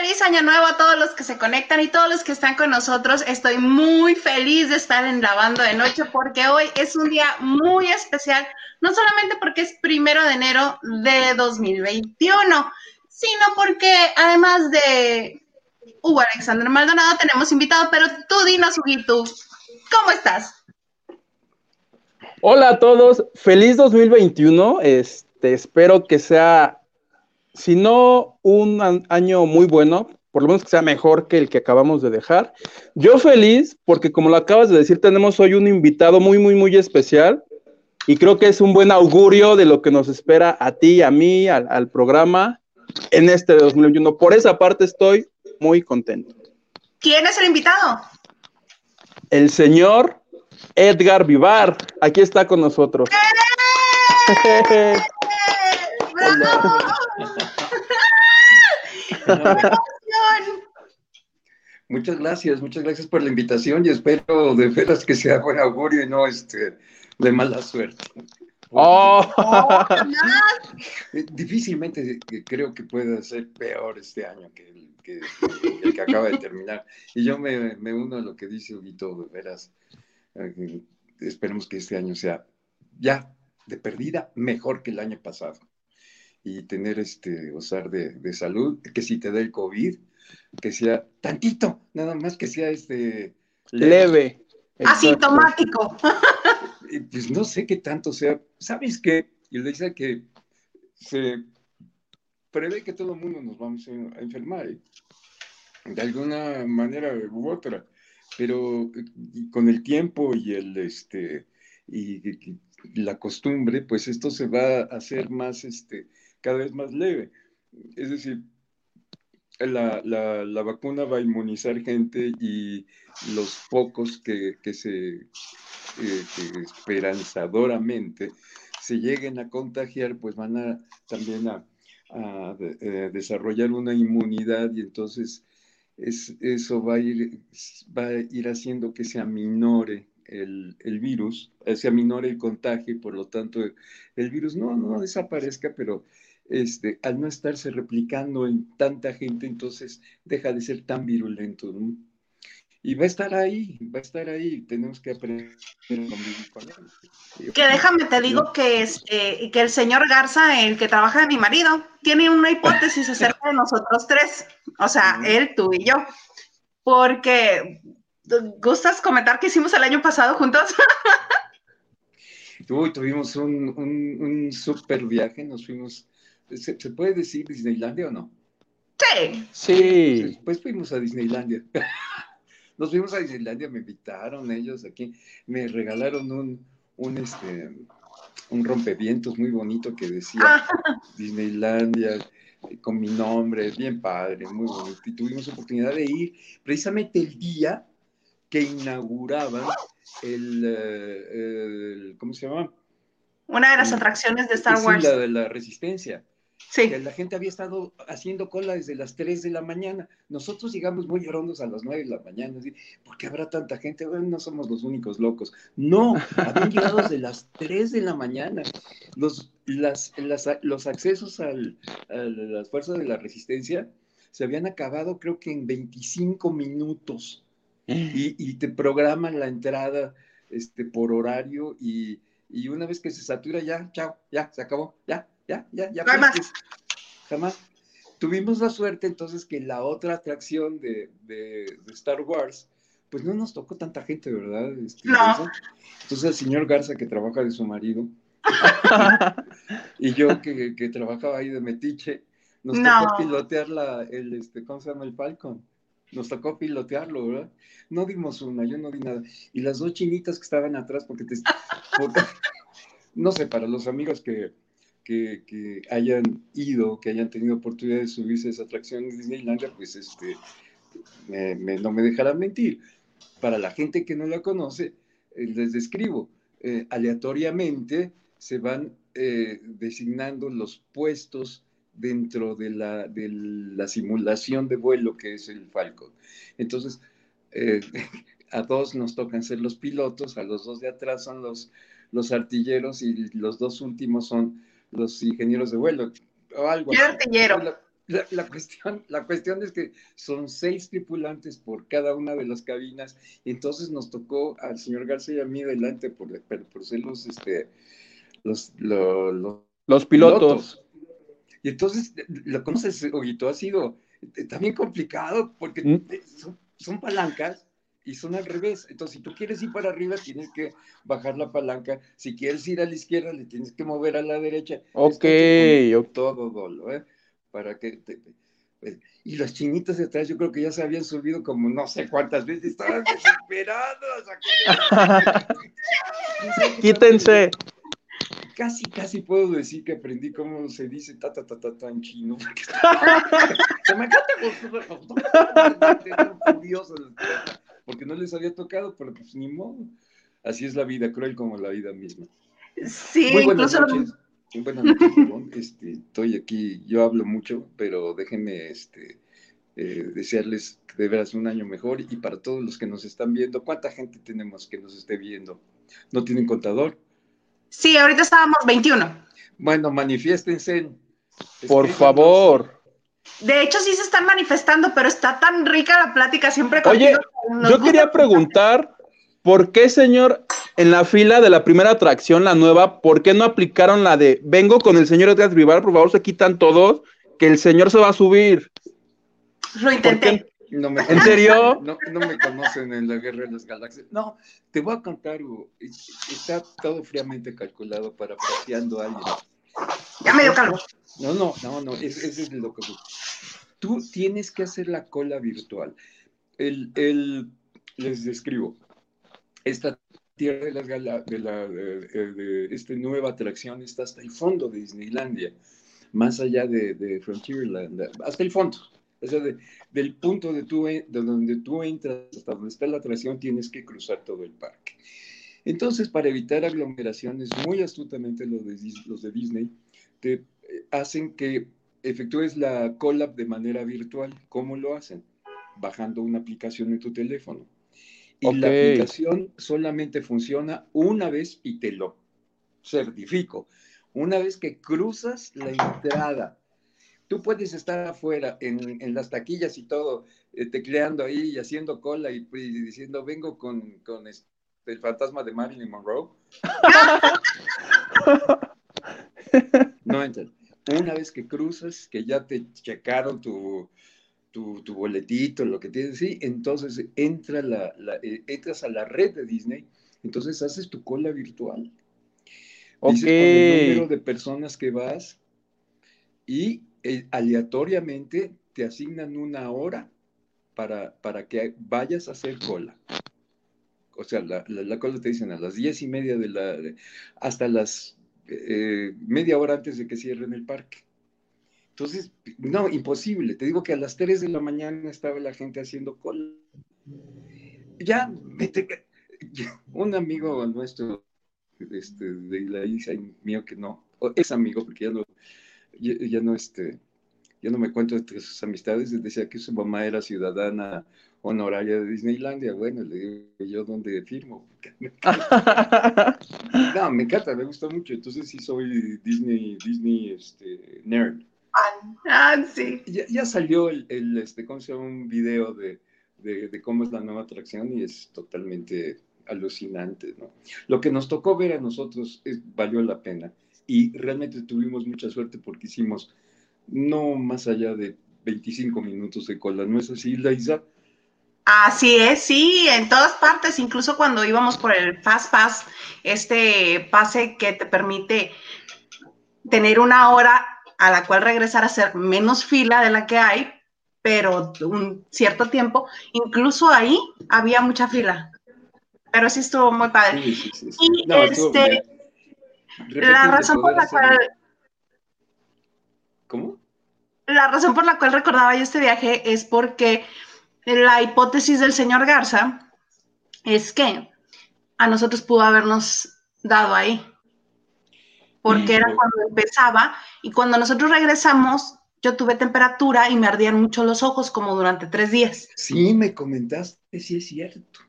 feliz año nuevo a todos los que se conectan y todos los que están con nosotros. Estoy muy feliz de estar en Lavando de Noche porque hoy es un día muy especial, no solamente porque es primero de enero de 2021, sino porque además de Hugo Alexander Maldonado tenemos invitado, pero tú dinos, ¿cómo estás? Hola a todos, feliz 2021. Este, espero que sea si no un año muy bueno, por lo menos que sea mejor que el que acabamos de dejar. Yo feliz porque como lo acabas de decir, tenemos hoy un invitado muy, muy, muy especial y creo que es un buen augurio de lo que nos espera a ti, a mí, al, programa en este 2021. Por esa parte estoy muy contento. ¿Quién es el invitado? El señor Edgar Vivar. Aquí está con nosotros. ¡Eh! Muchas gracias, muchas gracias por la invitación y espero de veras que sea buen augurio y no este, de mala suerte. Oh. Difícilmente creo que pueda ser peor este año que el que, acaba de terminar. Y yo me, uno a lo que dice Huguito, de veras. Eh, esperemos que este año sea ya de perdida mejor que el año pasado y tener este, gozar de, salud, que si te da el COVID, que sea tantito, nada más que sea este leve. Asintomático. Pues no sé qué tanto sea. ¿Sabes qué? Y le dice que se prevé que todo el mundo nos vamos a enfermar, ¿eh? de alguna manera u otra, pero con el tiempo y el este y, la costumbre, pues esto se va a hacer más este cada vez más leve. Es decir, la, vacuna va a inmunizar gente y los pocos que, se eh, esperanzadoramente se lleguen a contagiar, pues van a también a, eh, desarrollar una inmunidad y entonces eso va a, ir, va a ir haciendo que se aminore el, el, virus, eh, se aminore el contagio y por lo tanto el virus no, no desaparezca, pero este, al no estarse replicando en tanta gente, entonces deja de ser tan virulento. Y va a estar ahí, va a estar ahí, tenemos que aprender a convivir con él. Que déjame, te digo que, este, que el señor Garza, el que trabaja de mi marido, tiene una hipótesis acerca de nosotros tres, o sea, él, tú y yo, porque, ¿gustas comentar qué hicimos el año pasado juntos? Uy, tuvimos un, un, un super viaje, nos fuimos ¿Se, puede decir Disneylandia o no? Sí. Sí. Después fuimos a Disneylandia. Nos fuimos a Disneylandia, me invitaron ellos aquí, me regalaron un, un, este, un rompevientos muy bonito que decía ah. Disneylandia con mi nombre, bien padre, muy bonito. Y tuvimos oportunidad de ir precisamente el día que inauguraban el, eh, el ¿cómo se llama? Una de las atracciones de Star Wars. Sí, la de la Resistencia. Sí. Que la gente había estado haciendo cola desde las 3 de la mañana. Nosotros llegamos muy llorosos a las 9 de la mañana. ¿Por qué habrá tanta gente? Bueno, no somos los únicos locos. No, habían llegado desde las 3 de la mañana. Los, las, los accesos al, a las fuerzas de la resistencia se habían acabado creo que en 25 minutos. Y, y te programan la entrada este, por horario y, y una vez que se satura ya, chao, ya, se acabó, ya, ya, ya, ya. Jamás. Jamás. Tuvimos la suerte entonces que la otra atracción de, Star Wars, pues no nos tocó tanta gente, ¿verdad? Este, no. Entonces el señor Garza que trabaja de su marido y yo que, trabajaba ahí de metiche, nos tocó pilotear la, el, este, ¿cómo se llama? El Falcon. Nos tocó pilotearlo, ¿verdad? No dimos una, yo no di nada. Y las dos chinitas que estaban atrás, porque te... no sé, para los amigos que, que, hayan ido, que hayan tenido oportunidad de subirse a esa atracción de Disneylandia, pues este, no me dejarán mentir. Para la gente que no la conoce, eh, les describo, eh, aleatoriamente se van eh, designando los puestos dentro de la, de la, simulación de vuelo que es el Falcon. Entonces, a dos nos tocan ser los pilotos, a los dos de atrás son los, los artilleros y los dos últimos son los ingenieros de vuelo. O algo artillero. la, cuestión, la cuestión es que son seis tripulantes por cada una de las cabinas, y entonces nos tocó al señor García y a mí delante por, por ser los, este, los, los, pilotos. Y entonces, lo conoces, Oguito, ha sido eh, también complicado porque ¿Mm? son, palancas y son al revés. Entonces, si tú quieres ir para arriba, tienes que bajar la palanca. Si quieres ir a la izquierda, le tienes que mover a la derecha. Ok, Todo dolo, ¿eh? Para que pues, y las chinitas de atrás, yo creo que ya se habían subido como no sé cuántas veces, estaban desesperadas. Quítense casi, casi puedo decir que aprendí cómo se dice ta ta ta ta, ta en chino. se me encanta porque no les había tocado, pero pues ni modo. Así es la vida, cruel como la vida misma. Sí, Muy buenas noches. Buenas noches, este, estoy aquí, yo hablo mucho, pero déjenme este, eh, desearles de veras un año mejor y para todos los que nos están viendo, ¿cuánta gente tenemos que nos esté viendo? ¿No tienen contador? Sí, ahorita estábamos 21. Bueno, manifiéstense. Por favor. De hecho, sí se están manifestando, pero está tan rica la plática siempre Oye, yo quería preguntar, ¿por qué, señor, en la fila de la primera atracción, la nueva, por qué no aplicaron la de vengo con el señor Edgar Vivar, por favor, se quitan todos, que el señor se va a subir? Lo intenté. No me ¿En serio? No, me conocen en la guerra de las galaxias. No, te voy a contar, Hugo. Está todo fríamente calculado para paseando a alguien. Ya me dio calor. No, no, no, no, ese, es lo que... Tú tienes que hacer la cola virtual. El, el, les describo. Esta tierra de las de, la, de, esta nueva atracción está hasta el fondo de Disneylandia, más allá de, de Frontierland, hasta el fondo o sea, del punto de, tu, de donde tú entras hasta donde está la atracción, tienes que cruzar todo el parque. Entonces, para evitar aglomeraciones, muy astutamente los de, los de Disney te eh, hacen que efectúes la collab de manera virtual. ¿Cómo lo hacen? Bajando una aplicación en tu teléfono. Y la aplicación solamente funciona una vez y te lo certifico. Una vez que cruzas la entrada tú puedes estar afuera en, las taquillas y todo, eh, tecleando ahí y haciendo cola y, diciendo, vengo con, el fantasma de Marilyn Monroe. no entran. Una vez que cruzas, que ya te checaron tu, tu, boletito, lo que tienes, sí, entonces entra la, eh, entras a la red de Disney, entonces haces tu cola virtual. Dices con el número de personas que vas y eh, aleatoriamente te asignan una hora para, para que vayas a hacer cola. O sea, la, la, cola te dicen a las diez y media de la, hasta las eh, media hora antes de que cierren el parque. Entonces, no, imposible. Te digo que a las 3 de la mañana estaba la gente haciendo cola. Ya, un amigo nuestro, este, de la isla mío que no, es amigo porque ya no, ya, no, este, ya no me cuento entre sus amistades, decía que su mamá era ciudadana honoraria de Disneylandia. Bueno, le digo yo dónde firmo. no, me encanta, me gusta mucho. Entonces sí soy Disney, Disney este, nerd. Ah, sí. Ya, salió el, el, este, ¿cómo se llama? Un video de, de, de, cómo es la nueva atracción y es totalmente alucinante, ¿no? Lo que nos tocó ver a nosotros es, valió la pena y realmente tuvimos mucha suerte porque hicimos no más allá de 25 minutos de cola, ¿no es así, Laisa? Así es, sí, en todas partes, incluso cuando íbamos por el Fast Pass, este pase que te permite tener una hora a la cual regresar a hacer menos fila de la que hay, pero un cierto tiempo, incluso ahí había mucha fila. Pero sí estuvo muy padre. Sí, sí, sí, y este, la razón por la cual... ¿Cómo? La razón por la cual recordaba yo este viaje es porque la hipótesis del señor Garza es que a nosotros pudo habernos dado ahí. Porque era cuando empezaba y cuando nosotros regresamos, yo tuve temperatura y me ardían mucho los ojos como durante tres días. Sí, me comentaste, sí es cierto.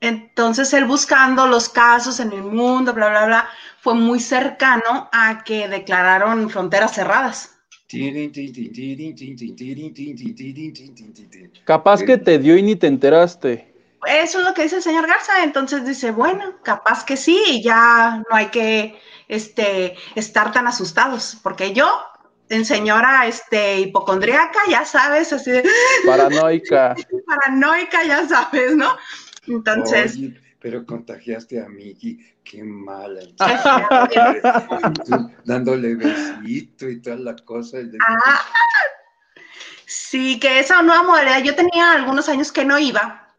Entonces, él buscando los casos en el mundo, bla, bla, bla, fue muy cercano a que declararon fronteras cerradas. Capaz que te dio y ni te enteraste. Eso es lo que dice el señor Garza. Entonces dice, bueno, capaz que sí, y ya no hay que este, estar tan asustados, porque yo, en señora este, hipocondríaca, ya sabes, así de... Paranoica. Paranoica, ya sabes, ¿no? Entonces... pero contagiaste a Miki, qué mala. dándole besito y toda la cosa. Ah, sí, que esa nueva modalidad, yo tenía algunos años que no iba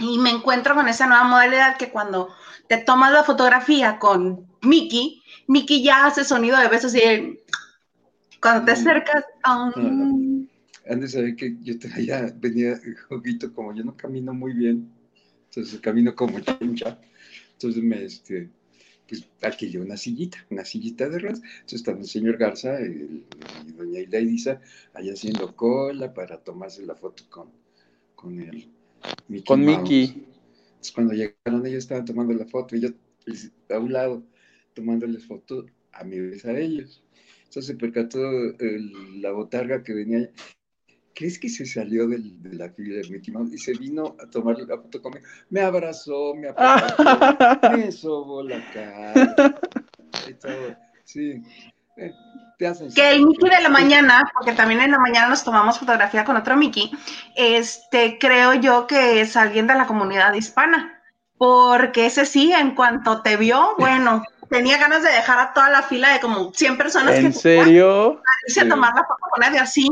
y me encuentro con esa nueva modalidad que cuando te tomas la fotografía con Miki, Miki ya hace sonido de besos y cuando te acercas... Um... Antes de saber que yo traía, venía juguito, como yo no camino muy bien, entonces camino como chincha, entonces me, este, pues alquilé una sillita, una sillita de ruedas, entonces estaba el señor Garza y doña Ilaidisa allá haciendo cola para tomarse la foto con, con él. con Miki. Entonces cuando llegaron ellos estaban tomando la foto y yo pues, a un lado tomándoles fotos a mi vez a ellos. Entonces se percató la botarga que venía. ¿Crees que se salió del, de la fila de Mickey Mouse y se vino a tomar la foto conmigo? Me abrazó, me apretó, me sobó la cara. Sí. Eh, que el Mickey de la mañana, porque también en la mañana nos tomamos fotografía con otro Mickey, este, creo yo que es alguien de la comunidad hispana, porque ese sí, en cuanto te vio, bueno, tenía ganas de dejar a toda la fila de como 100 personas. ¿En serio? Sí. a tomar la foto con él, así.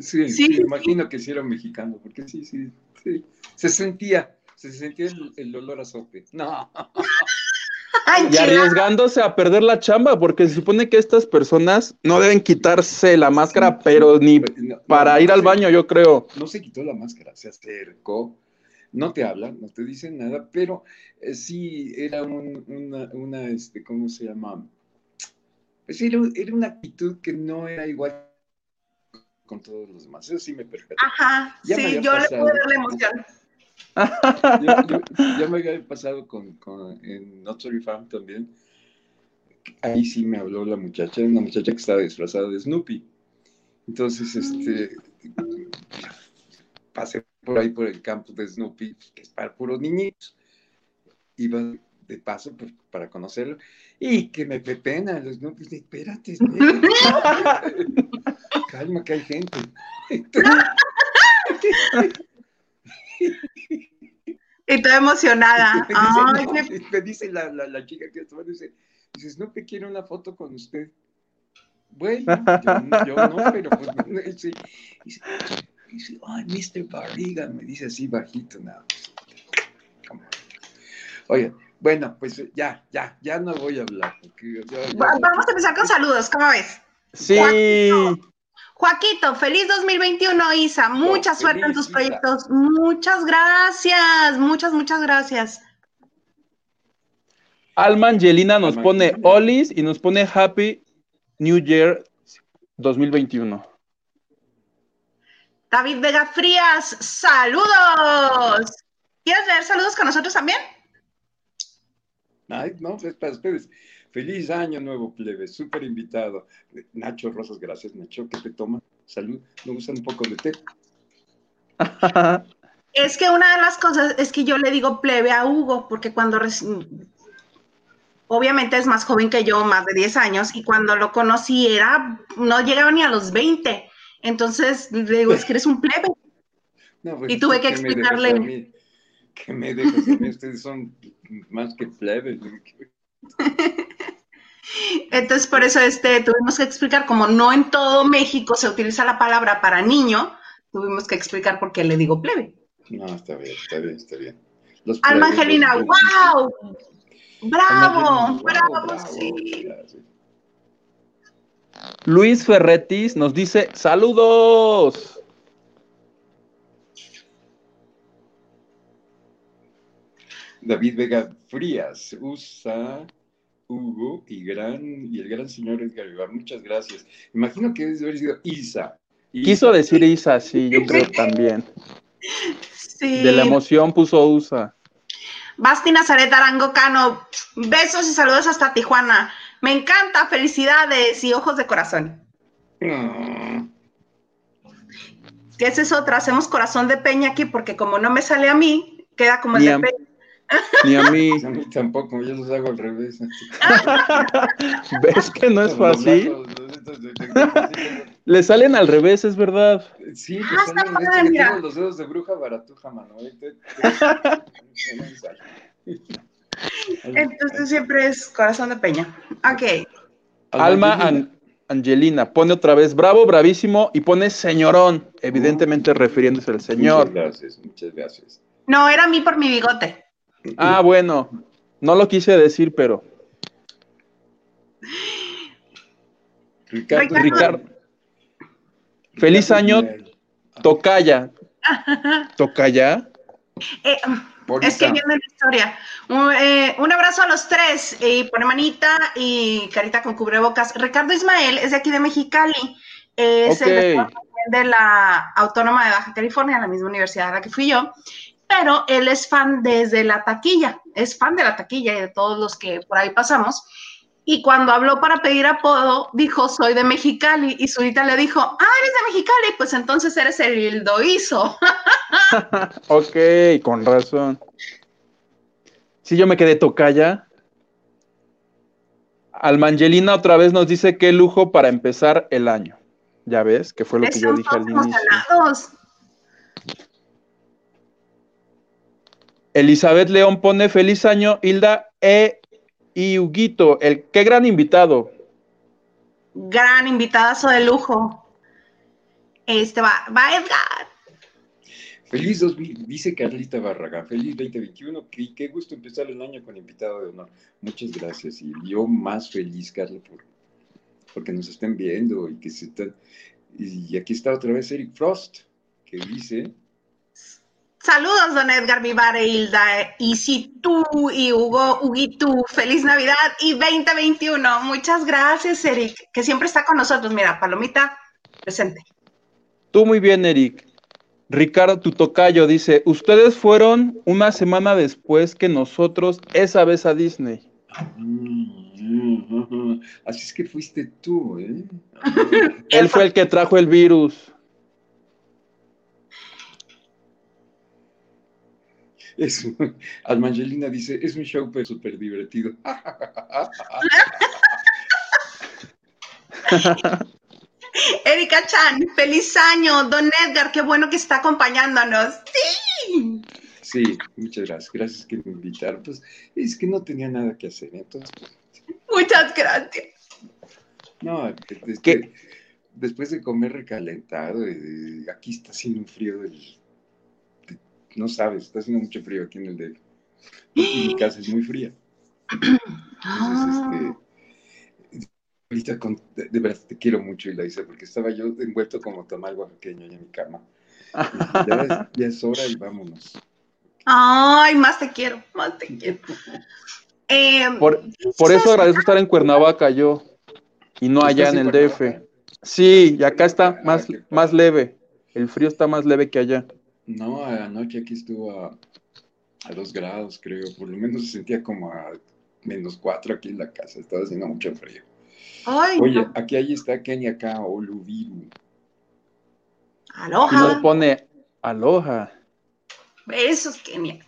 Sí, sí, me imagino que sí era mexicano, porque sí, sí, sí. Se sentía, se sentía el, olor a sope. No. y arriesgándose a perder la chamba, porque se supone que estas personas no deben quitarse la máscara, pero ni para ir al baño, yo creo. No se quitó la máscara, se acercó, no te hablan, no te dicen nada, pero eh, sí era una, una, este, ¿cómo se llama? Pues era, era, una actitud que no era igual con todos los demás. Eso sí me percató. Ajá, sí, yo le pude dar la emoción. ya me había pasado con, con en Not Farm también. Ahí sí me habló la muchacha, una muchacha que estaba disfrazada de Snoopy. Entonces, este, pasé por ahí por el campo de Snoopy, que es para puros niñitos. Iba de paso para conocerlo y que me pepena los Snoopy. Espérate, espérate. Calma, que hay gente. y toda emocionada. me, dice, la, la, la, chica que estaba, dice, dice, Snoopy quiere una foto con usted. Bueno, yo, no, pero pues, sí. Dice, dice, ay, Mr. Barriga, me dice así bajito, nada. Oye, bueno, pues ya, ya, ya no voy a hablar. Vamos a empezar con saludos, ¿cómo ves? Sí. Joaquito, feliz 2021, Isa. Mucha suerte en tus proyectos. Muchas gracias, muchas, muchas gracias. Alma Angelina nos pone Olis y nos pone Happy New Year 2021. David Vega Frías, saludos. ¿Quieres leer saludos con nosotros también? Ay, no, es para ustedes. Feliz año nuevo, plebe, súper invitado. Nacho Rosas, gracias, Nacho. ¿Qué te toma? Salud. Me gusta un poco de té. Es que una de las cosas es que yo le digo plebe a Hugo, porque cuando obviamente es más joven que yo, más de 10 años, y cuando lo conocí era, no llegaba ni a los 20. Entonces le digo, es que eres un plebe. Pues, y tuve que explicarle. que me dejas a mí, ustedes son más que plebes. Entonces, por eso este, tuvimos que explicar, como no en todo México se utiliza la palabra para niño, tuvimos que explicar por qué le digo plebe. No, está bien, está bien, está bien. Alma Angelina, wow. Bravo, bravo, sí. Luis Ferretis nos dice saludos. David Vega Frías, USA, Hugo y, gran, y el gran señor Edgar Ibar. Muchas gracias. Imagino que debe haber sido Isa. Quiso decir Isa, sí, yo creo también. Sí. De la emoción puso USA. Basti Nazaret Arango Cano, besos y saludos hasta Tijuana. Me encanta, felicidades y ojos de corazón. Que esa es otra, hacemos corazón de peña aquí porque como no me sale a mí, queda como el de peña. Ni a mí. A mí tampoco, yo los hago al revés. ¿Ves que no es fácil? Le salen al revés, es verdad. Sí, pues salen, padre, tengo los dedos de bruja baratuja, mano. Entonces siempre es corazón de peña. Ok. Alma Angelina pone otra vez bravo, bravísimo y pone señorón, evidentemente refiriéndose al señor. Muchas gracias, muchas gracias. No, era a mí por mi bigote. Ah, bueno, no lo quise decir, pero. Ricardo. Ricardo. Feliz año, Tocaya. ¿Tocaya? Eh, es que viendo la historia. Eh, un, abrazo a los tres. Y pone manita y carita con cubrebocas. Ricardo Ismael es de aquí de Mexicali. Es el de la Autónoma de Baja California, la misma universidad a la que fui yo pero él es fan desde la taquilla, es fan de la taquilla y de todos los que por ahí pasamos. Y cuando habló para pedir apodo, dijo, soy de Mexicali. Y Zurita le dijo, ah, eres de Mexicali, pues entonces eres el Hildoizo. ok, con razón. Si yo me quedé tocaya. Almangelina otra vez nos dice qué lujo para empezar el año. Ya ves, que fue lo que yo dije al inicio. Elizabeth León pone feliz año, Hilda e y Huguito. El, qué gran invitado. Gran invitadazo de lujo. Este va, va Edgar. Feliz 2000, dice Carlita Barraga, feliz 2021, qué, qué gusto empezar el año con invitado de honor. Muchas gracias. Y yo más feliz, Carla, por, porque nos estén viendo y que se están. Y aquí está otra vez Eric Frost, que dice Saludos, don Edgar Vivar e Hilda. Y si tú y Hugo, Huguito, feliz Navidad y 2021. Muchas gracias, Eric, que siempre está con nosotros. Mira, Palomita, presente. Tú muy bien, Eric. Ricardo Tutocayo dice, ustedes fueron una semana después que nosotros esa vez a Disney. Así es que fuiste tú, ¿eh? Él fue el que trajo el virus. Es, Almangelina dice, es un show pero súper divertido. Erika Chan, feliz año. Don Edgar, qué bueno que está acompañándonos. Sí. Sí, muchas gracias. Gracias que me invitaron. Pues es que no tenía nada que hacer. Entonces, pues, Muchas gracias. No, que después de comer recalentado, eh, aquí está haciendo un frío del no sabes, está haciendo mucho frío aquí en el DF. mi casa es muy fría. Entonces, este, ahorita de, verdad te quiero mucho, y la hice porque estaba yo envuelto como tamal oaxaqueño en mi cama. Ya es, hora y vámonos. Ay, más te quiero, más te quiero. Eh, por, eso agradezco estar en Cuernavaca yo y no allá en el DF. Sí, y acá está más, más leve. El frío está más leve que allá. No, anoche aquí estuvo a, dos grados, creo. Por lo menos se sentía como a menos cuatro aquí en la casa. Estaba haciendo mucho frío. Oye, aquí ahí está Kenia acá, Oluviru. Aloha. Y nos pone aloha. Besos, Kenia.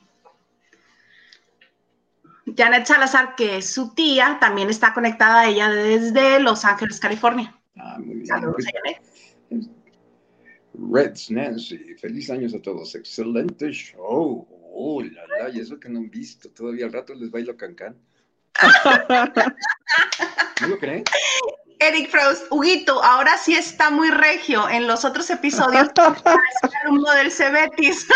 Janet Salazar, que es su tía, también está conectada a ella desde Los Ángeles, California. Ah, muy bien. Saludos, Janet. Reds Nancy, feliz años a todos, excelente show. Oh, la, la, y eso que no han visto, todavía al rato les bailo cancán. ¿No lo creen? Eric Frost, Huguito, ahora sí está muy regio. En los otros episodios es del Cebetis.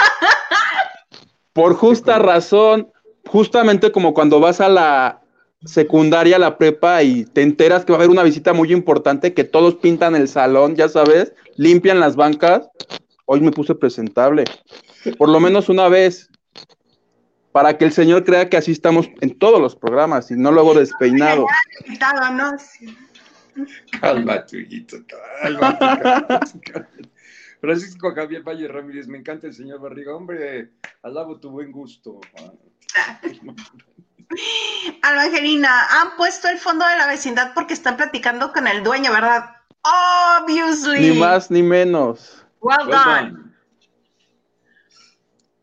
Por justa razón, justamente como cuando vas a la secundaria, la prepa, y te enteras que va a haber una visita muy importante, que todos pintan el salón, ya sabes, limpian las bancas. Hoy me puse presentable. Por lo menos una vez. Para que el señor crea que así estamos en todos los programas y no luego despeinado. Cálmate, hijito, cálmate, Francisco Javier Valle Ramírez, me encanta el señor Barriga. Hombre, alabo tu buen gusto. Alba Angelina, han puesto el fondo de la vecindad porque están platicando con el dueño, ¿verdad? Obviously. Ni más ni menos. Well, done.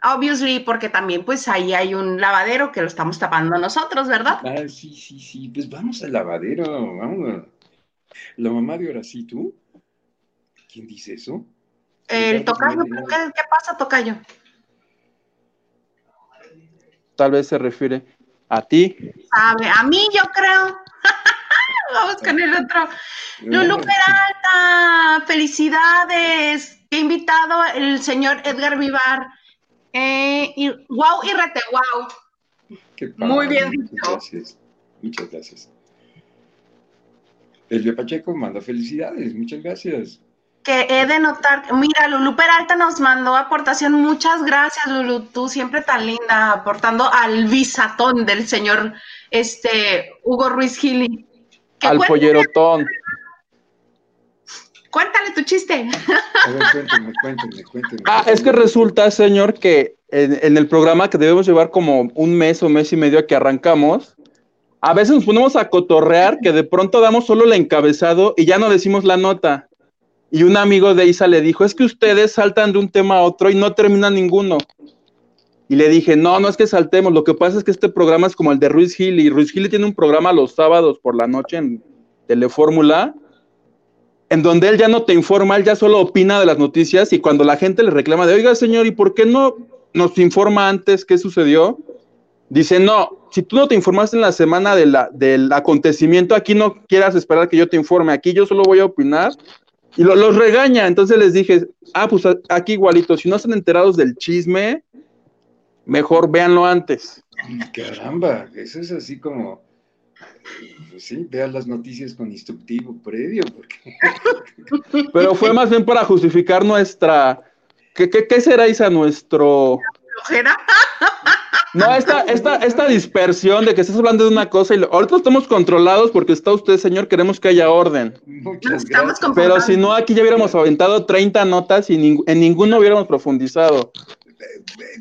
Obviously, porque también pues ahí hay un lavadero que lo estamos tapando nosotros, ¿verdad? Ah, sí, sí, sí. Pues vamos al lavadero, vamos. La mamá de Horacio, ¿tú? ¿Quién dice eso? El tocayo, ¿qué, ¿qué pasa, tocayo? Tal vez se refiere a ti. Sabe, a mí yo creo. Vamos con el otro. Lulu Peralta, felicidades. He invitado el señor Edgar Vivar. Eh, y, wow y rete wow. Muy bien dicho. Muchas gracias. Muchas gracias. Elvia Pacheco manda felicidades. Muchas gracias. Que he de notar, mira, Lulu Peralta nos mandó aportación. Muchas gracias, Lulu. Tú siempre tan linda, aportando al visatón del señor este, Hugo Ruiz Gili. Al pollerotón. Cuéntale tu chiste. A ver, cuéntame, cuéntame, cuéntame. Ah, es que resulta, señor, que en, en, el programa que debemos llevar como un mes o mes y medio a que arrancamos, a veces nos ponemos a cotorrear que de pronto damos solo el encabezado y ya no decimos la nota. Y un amigo de Isa le dijo, es que ustedes saltan de un tema a otro y no terminan ninguno. Y le dije, no, no es que saltemos, lo que pasa es que este programa es como el de Ruiz Gil, y Ruiz Gil tiene un programa los sábados por la noche en Telefórmula, en donde él ya no te informa, él ya solo opina de las noticias, y cuando la gente le reclama de, oiga señor, ¿y por qué no nos informa antes qué sucedió? Dice, no, si tú no te informaste en la semana de del acontecimiento, aquí no quieras esperar que yo te informe, aquí yo solo voy a opinar y lo, los regaña. Entonces les dije, ah, pues aquí igualito, si no están enterados del chisme, mejor véanlo antes. Caramba, eso es así como, pues sí, vean las noticias con instructivo previo. Porque... Pero fue más bien para justificar nuestra, ¿qué, qué, qué será Isa nuestro... No, esta, esta, esta dispersión de que estás hablando de una cosa y lo, ahorita estamos controlados porque está usted, señor, queremos que haya orden. Muchas gracias. Pero si no, aquí ya hubiéramos aventado 30 notas y ning en ninguno hubiéramos profundizado.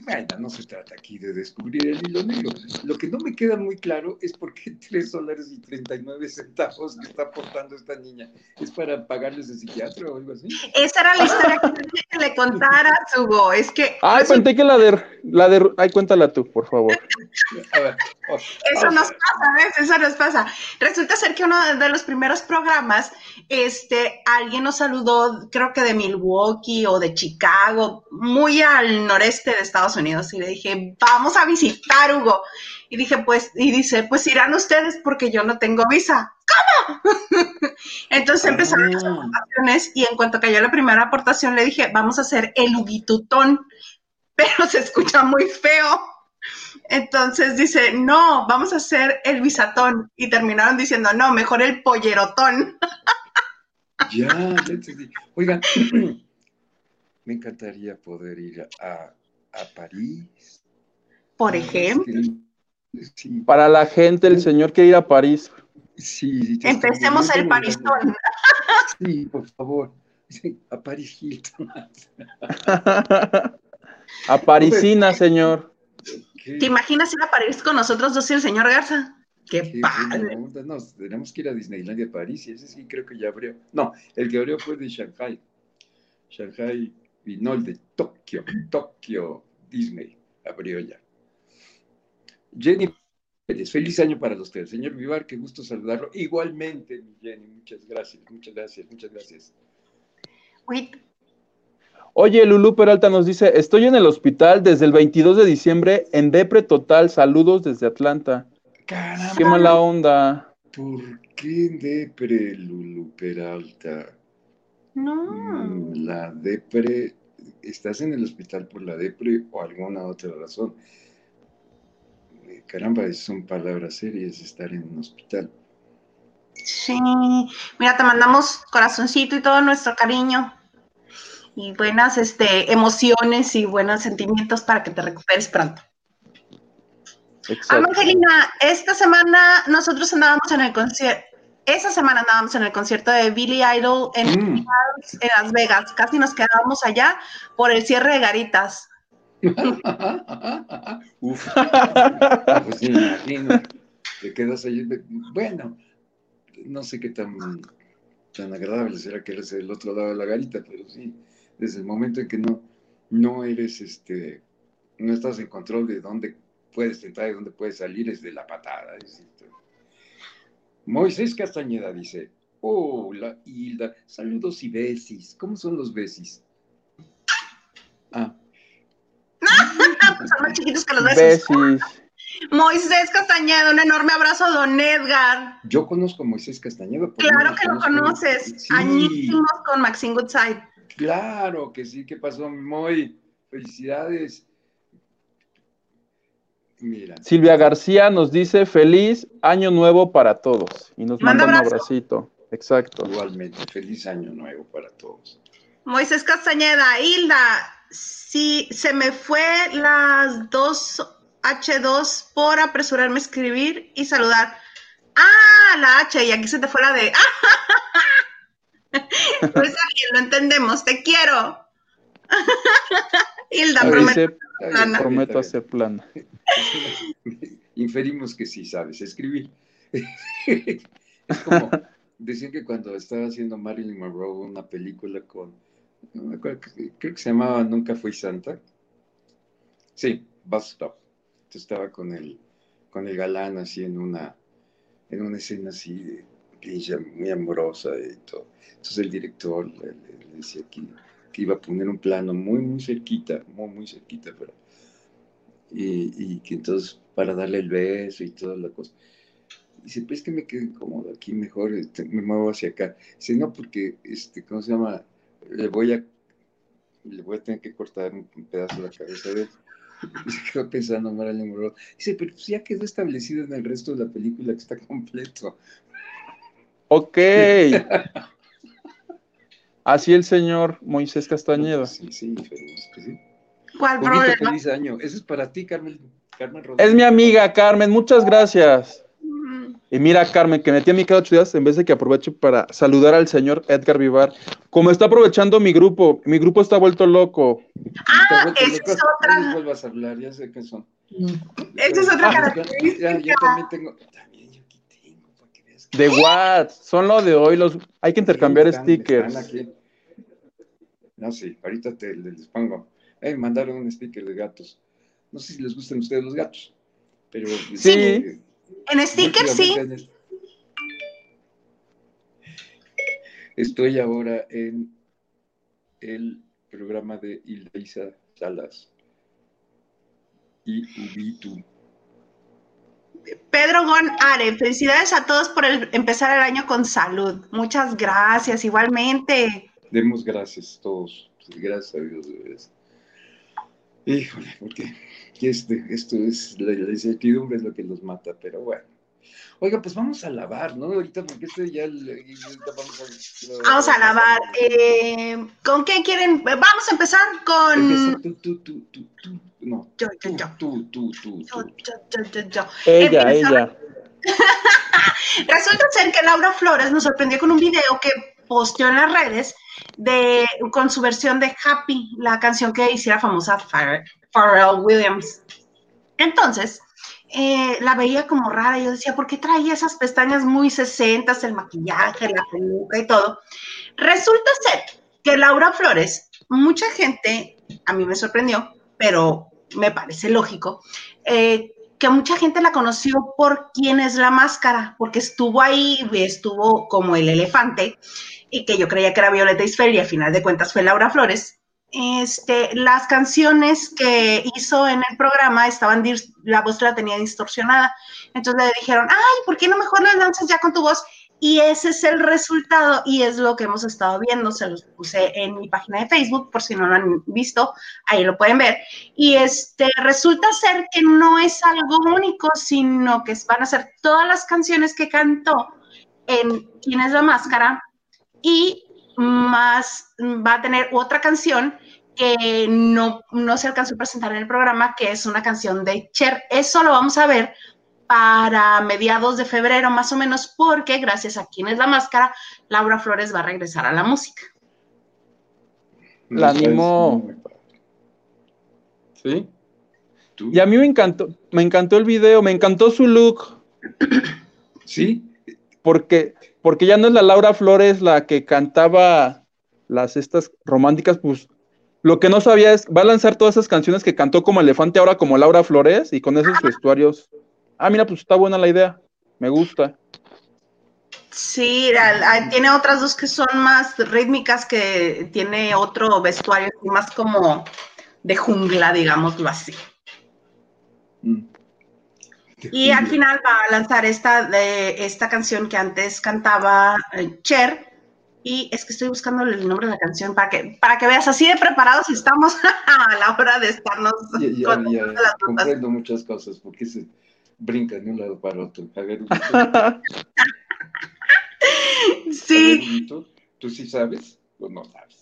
Bueno, no se trata aquí de descubrir el hilo negro. Lo que no me queda muy claro es por qué 3 dólares y 39 centavos que está aportando esta niña. ¿Es para pagarles de psiquiatra o algo así? Esa era la historia que que le contaras, Hugo. Es que. Ay, pensé que la de. La de ay, cuéntala tú, por favor. A ver, oh, Eso nos pasa, ¿ves? Eso nos pasa. Resulta ser que uno de los primeros programas, este, alguien nos saludó, creo que de Milwaukee o de Chicago, muy al noreste de Estados Unidos, y le dije, vamos a visitar, Hugo. Y dije, pues, y dice, pues irán ustedes porque yo no tengo visa. ¿Cómo? Entonces empezaron las aportaciones y en cuanto cayó la primera aportación le dije, vamos a hacer el Huguitutón, pero se escucha muy feo. Entonces dice, no, vamos a hacer el visatón. Y terminaron diciendo, no, mejor el pollerotón. Ya, ya entendí. Oigan, me encantaría poder ir a, a París. Por ejemplo. Sí, Para la gente, el señor quiere ir a París. sí. Empecemos el. Paristón. Sí, por favor. Sí, a Paris Hilton. a Parisina, señor. Qué- ¿Te imaginas ir a París con nosotros dos y el señor Garza? Qué, qué padre. No, tenemos que ir a Disneylandia París y ese sí creo que ya abrió. No, el que abrió fue de Shanghai. Shanghai y no el de Tokio. Tokio Disney abrió ya. Jenny Pérez, feliz año para los tres. Señor Vivar, qué gusto saludarlo. Igualmente, mi Jenny, muchas gracias, muchas gracias, muchas gracias. Oye, Lulú Peralta nos dice, estoy en el hospital desde el 22 de diciembre en Depre Total, saludos desde Atlanta. Caramba, Qué mala onda. ¿por qué Depre, Lulu Peralta? No. Mm, La depre, ¿estás en el hospital por la depre o alguna otra razón? Eh, Caramba, son palabras serias estar en un hospital. Sí. Mira, te mandamos corazoncito y todo nuestro cariño. Y buenas este, emociones y buenos sentimientos para que te recuperes pronto. Exacto. Angelina, esta semana nosotros andábamos en el concierto. Esa semana andábamos en el concierto de Billy Idol en, Mm. en Las Vegas. Casi nos quedábamos allá por el cierre de Garitas. Uf, pues me imagino. Te quedas ahí. Bueno, no sé qué tan tan agradable será que eres el otro lado de la garita, pero sí, desde el momento en que no, no eres, este, no estás en control de dónde puedes entrar y dónde puedes salir, es de la patada. Moisés Castañeda dice, hola Hilda, saludos y besis. ¿Cómo son los besis? Ah. son más chiquitos que los besis. besis. Moisés Castañeda, un enorme abrazo a don Edgar. Yo conozco a Moisés Castañeda. Claro que lo conoces. Añísimos con Maxine Goodside. Claro que sí, ¿qué pasó, Moy? Felicidades. Mira. Silvia García nos dice feliz año nuevo para todos. Y nos manda, un abracito. Exacto. Igualmente, feliz año nuevo para todos. Moisés Castañeda, Hilda, si se me fue las dos H2 por apresurarme a escribir y saludar. Ah, la H, y aquí se te fue la de. pues lo entendemos, te quiero. Hilda, prometo, prometo hacer plana. Inferimos que sí sabes escribir. es como decían que cuando estaba haciendo Marilyn Monroe una película con, no me acuerdo, creo que se llamaba Nunca Fui Santa. Sí, Bus Stop estaba con el, con el galán así en una, en una escena así de muy amorosa y todo. Entonces el director le, decía que, que, iba a poner un plano muy, muy cerquita, muy, muy cerquita, pero, y, y que entonces para darle el beso y toda la cosa. Dice, pues que me quede cómodo aquí mejor, este, me muevo hacia acá. Dice, no, porque, este, ¿cómo se llama? Le voy a, le voy a tener que cortar un, pedazo de la cabeza de él. Y se quedó pensando Marilyn Monroe. Dice, pero pues ya quedó establecido en el resto de la película que está completo. Ok. Así el señor Moisés Castañeda. Sí, sí, feliz, sí. ¿Cuál problema? Feliz año. Eso es para ti, Carmen. Carmen Rodríguez. Es mi amiga, Carmen. Muchas gracias. Y mira, Carmen, que metí a mi cada ocho días en vez de que aproveche para saludar al señor Edgar Vivar. Como está aprovechando mi grupo, mi grupo está vuelto loco. Ah, esa es otra. No vuelvas a hablar, ya sé qué son. Esa es otra característica. yo también tengo, también yo aquí tengo, para que veas. De what? Son lo de hoy, los, hay que intercambiar stickers. No, sí, ahorita te les pongo. Eh, mandaron un sticker de gatos. No sé si les gustan a ustedes los gatos, pero... Sí. Eh, en stickers sí. Estoy ahora en el programa de Ildeisa Salas y Ubitu. Pedro Gon Are, felicidades a todos por empezar el año con salud. Muchas gracias, igualmente. Demos gracias todos. Gracias a Dios. Híjole, porque este, esto es, la, incertidumbre es lo que los mata, pero bueno. Oiga, pues vamos a lavar, ¿no? Ahorita, porque este ya, vamos a... Vamos a lavar. Eh, ¿Con qué quieren? Vamos a empezar con... Tú, tú, tú, tú, tú, no. Yo, yo, yo. Tú, tú, tú, Yo, yo, yo, yo, yo. Ella, ella. Resulta ser que Laura Flores nos sorprendió con un video que posteó en las redes de, con su versión de Happy, la canción que hiciera famosa Pharrell Williams. Entonces, eh, la veía como rara. Yo decía, ¿por qué traía esas pestañas muy sesentas, el maquillaje, la peluca y todo? Resulta ser que Laura Flores, mucha gente, a mí me sorprendió, pero me parece lógico, eh, que mucha gente la conoció por quién es la máscara, porque estuvo ahí, estuvo como el elefante, y que yo creía que era Violeta Isfel, y al final de cuentas fue Laura Flores este, las canciones que hizo en el programa estaban, la voz la tenía distorsionada. Entonces le dijeron, ay, ¿por qué no mejor las lanzas ya con tu voz? Y ese es el resultado y es lo que hemos estado viendo. Se los puse en mi página de Facebook, por si no lo han visto, ahí lo pueden ver. Y este resulta ser que no es algo único, sino que van a ser todas las canciones que cantó en ¿Quién es la máscara? Y más va a tener otra canción que no, no se alcanzó a presentar en el programa, que es una canción de Cher. Eso lo vamos a ver para mediados de febrero más o menos, porque gracias a quien es la máscara, Laura Flores va a regresar a la música. La animó. ¿Sí? Y a mí me encantó, me encantó el video, me encantó su look. ¿Sí? Porque porque ya no es la Laura Flores la que cantaba las estas románticas, pues lo que no sabía es, va a lanzar todas esas canciones que cantó como Elefante ahora como Laura Flores y con esos vestuarios. Ah, mira, pues está buena la idea, me gusta. Sí, tiene otras dos que son más rítmicas, que tiene otro vestuario más como de jungla, digámoslo así. Y al final va a lanzar esta, de, esta canción que antes cantaba eh, Cher. Y es que estoy buscando el nombre de la canción para que, para que veas así de preparados estamos a la hora de estarnos. Ya, comprendo muchas cosas, porque se brinca de un lado para otro. A ver, sí. ¿Tú sí sabes o no sabes?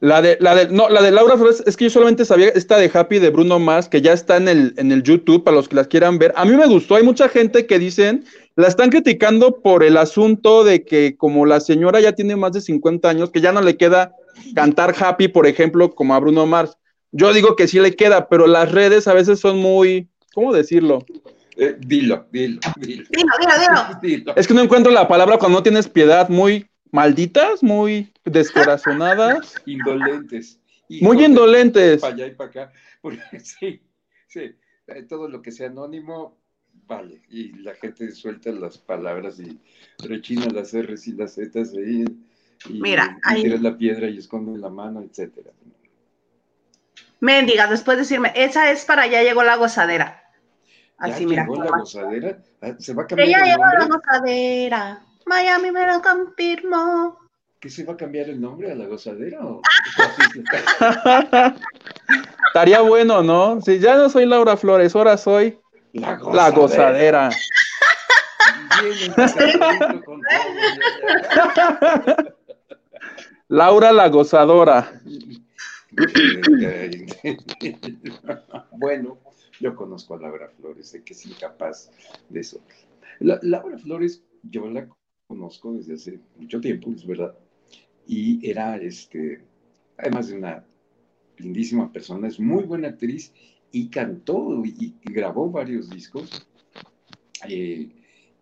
La de, la de, no, la de Laura Flores, es que yo solamente sabía esta de Happy de Bruno Mars, que ya está en el, en el YouTube para los que las quieran ver. A mí me gustó, hay mucha gente que dicen, la están criticando por el asunto de que como la señora ya tiene más de 50 años, que ya no le queda cantar Happy, por ejemplo, como a Bruno Mars. Yo digo que sí le queda, pero las redes a veces son muy, ¿cómo decirlo? Eh, dilo, dilo, dilo. Dilo, dilo, dilo. Es que no encuentro la palabra cuando no tienes piedad, muy malditas, muy descorazonadas. Indolentes. muy indolentes. Para allá y para acá. Porque, sí, sí, eh, todo lo que sea anónimo, vale. Y la gente suelta las palabras y rechina las R's y las Z's ahí. Y, Mira, y tira la piedra y esconde la mano, etcétera. Mendiga, después decirme, esa es para ya llegó la gozadera. Así, mira. Llegó la gozadera. Ah, Se va a cambiar. Ya llegó la gozadera. Miami me lo confirmó. ¿Qué se va a cambiar el nombre a la gozadera? ¿o? Estaría bueno, ¿no? Si ya no soy Laura Flores, ahora soy la gozadera. La gozadera. Laura la gozadora. bueno, yo conozco a Laura Flores, sé que es incapaz de eso. Laura Flores, yo la conozco desde hace mucho tiempo, es verdad, y era, este, además de una lindísima persona, es muy buena actriz y cantó y, grabó varios discos. Eh,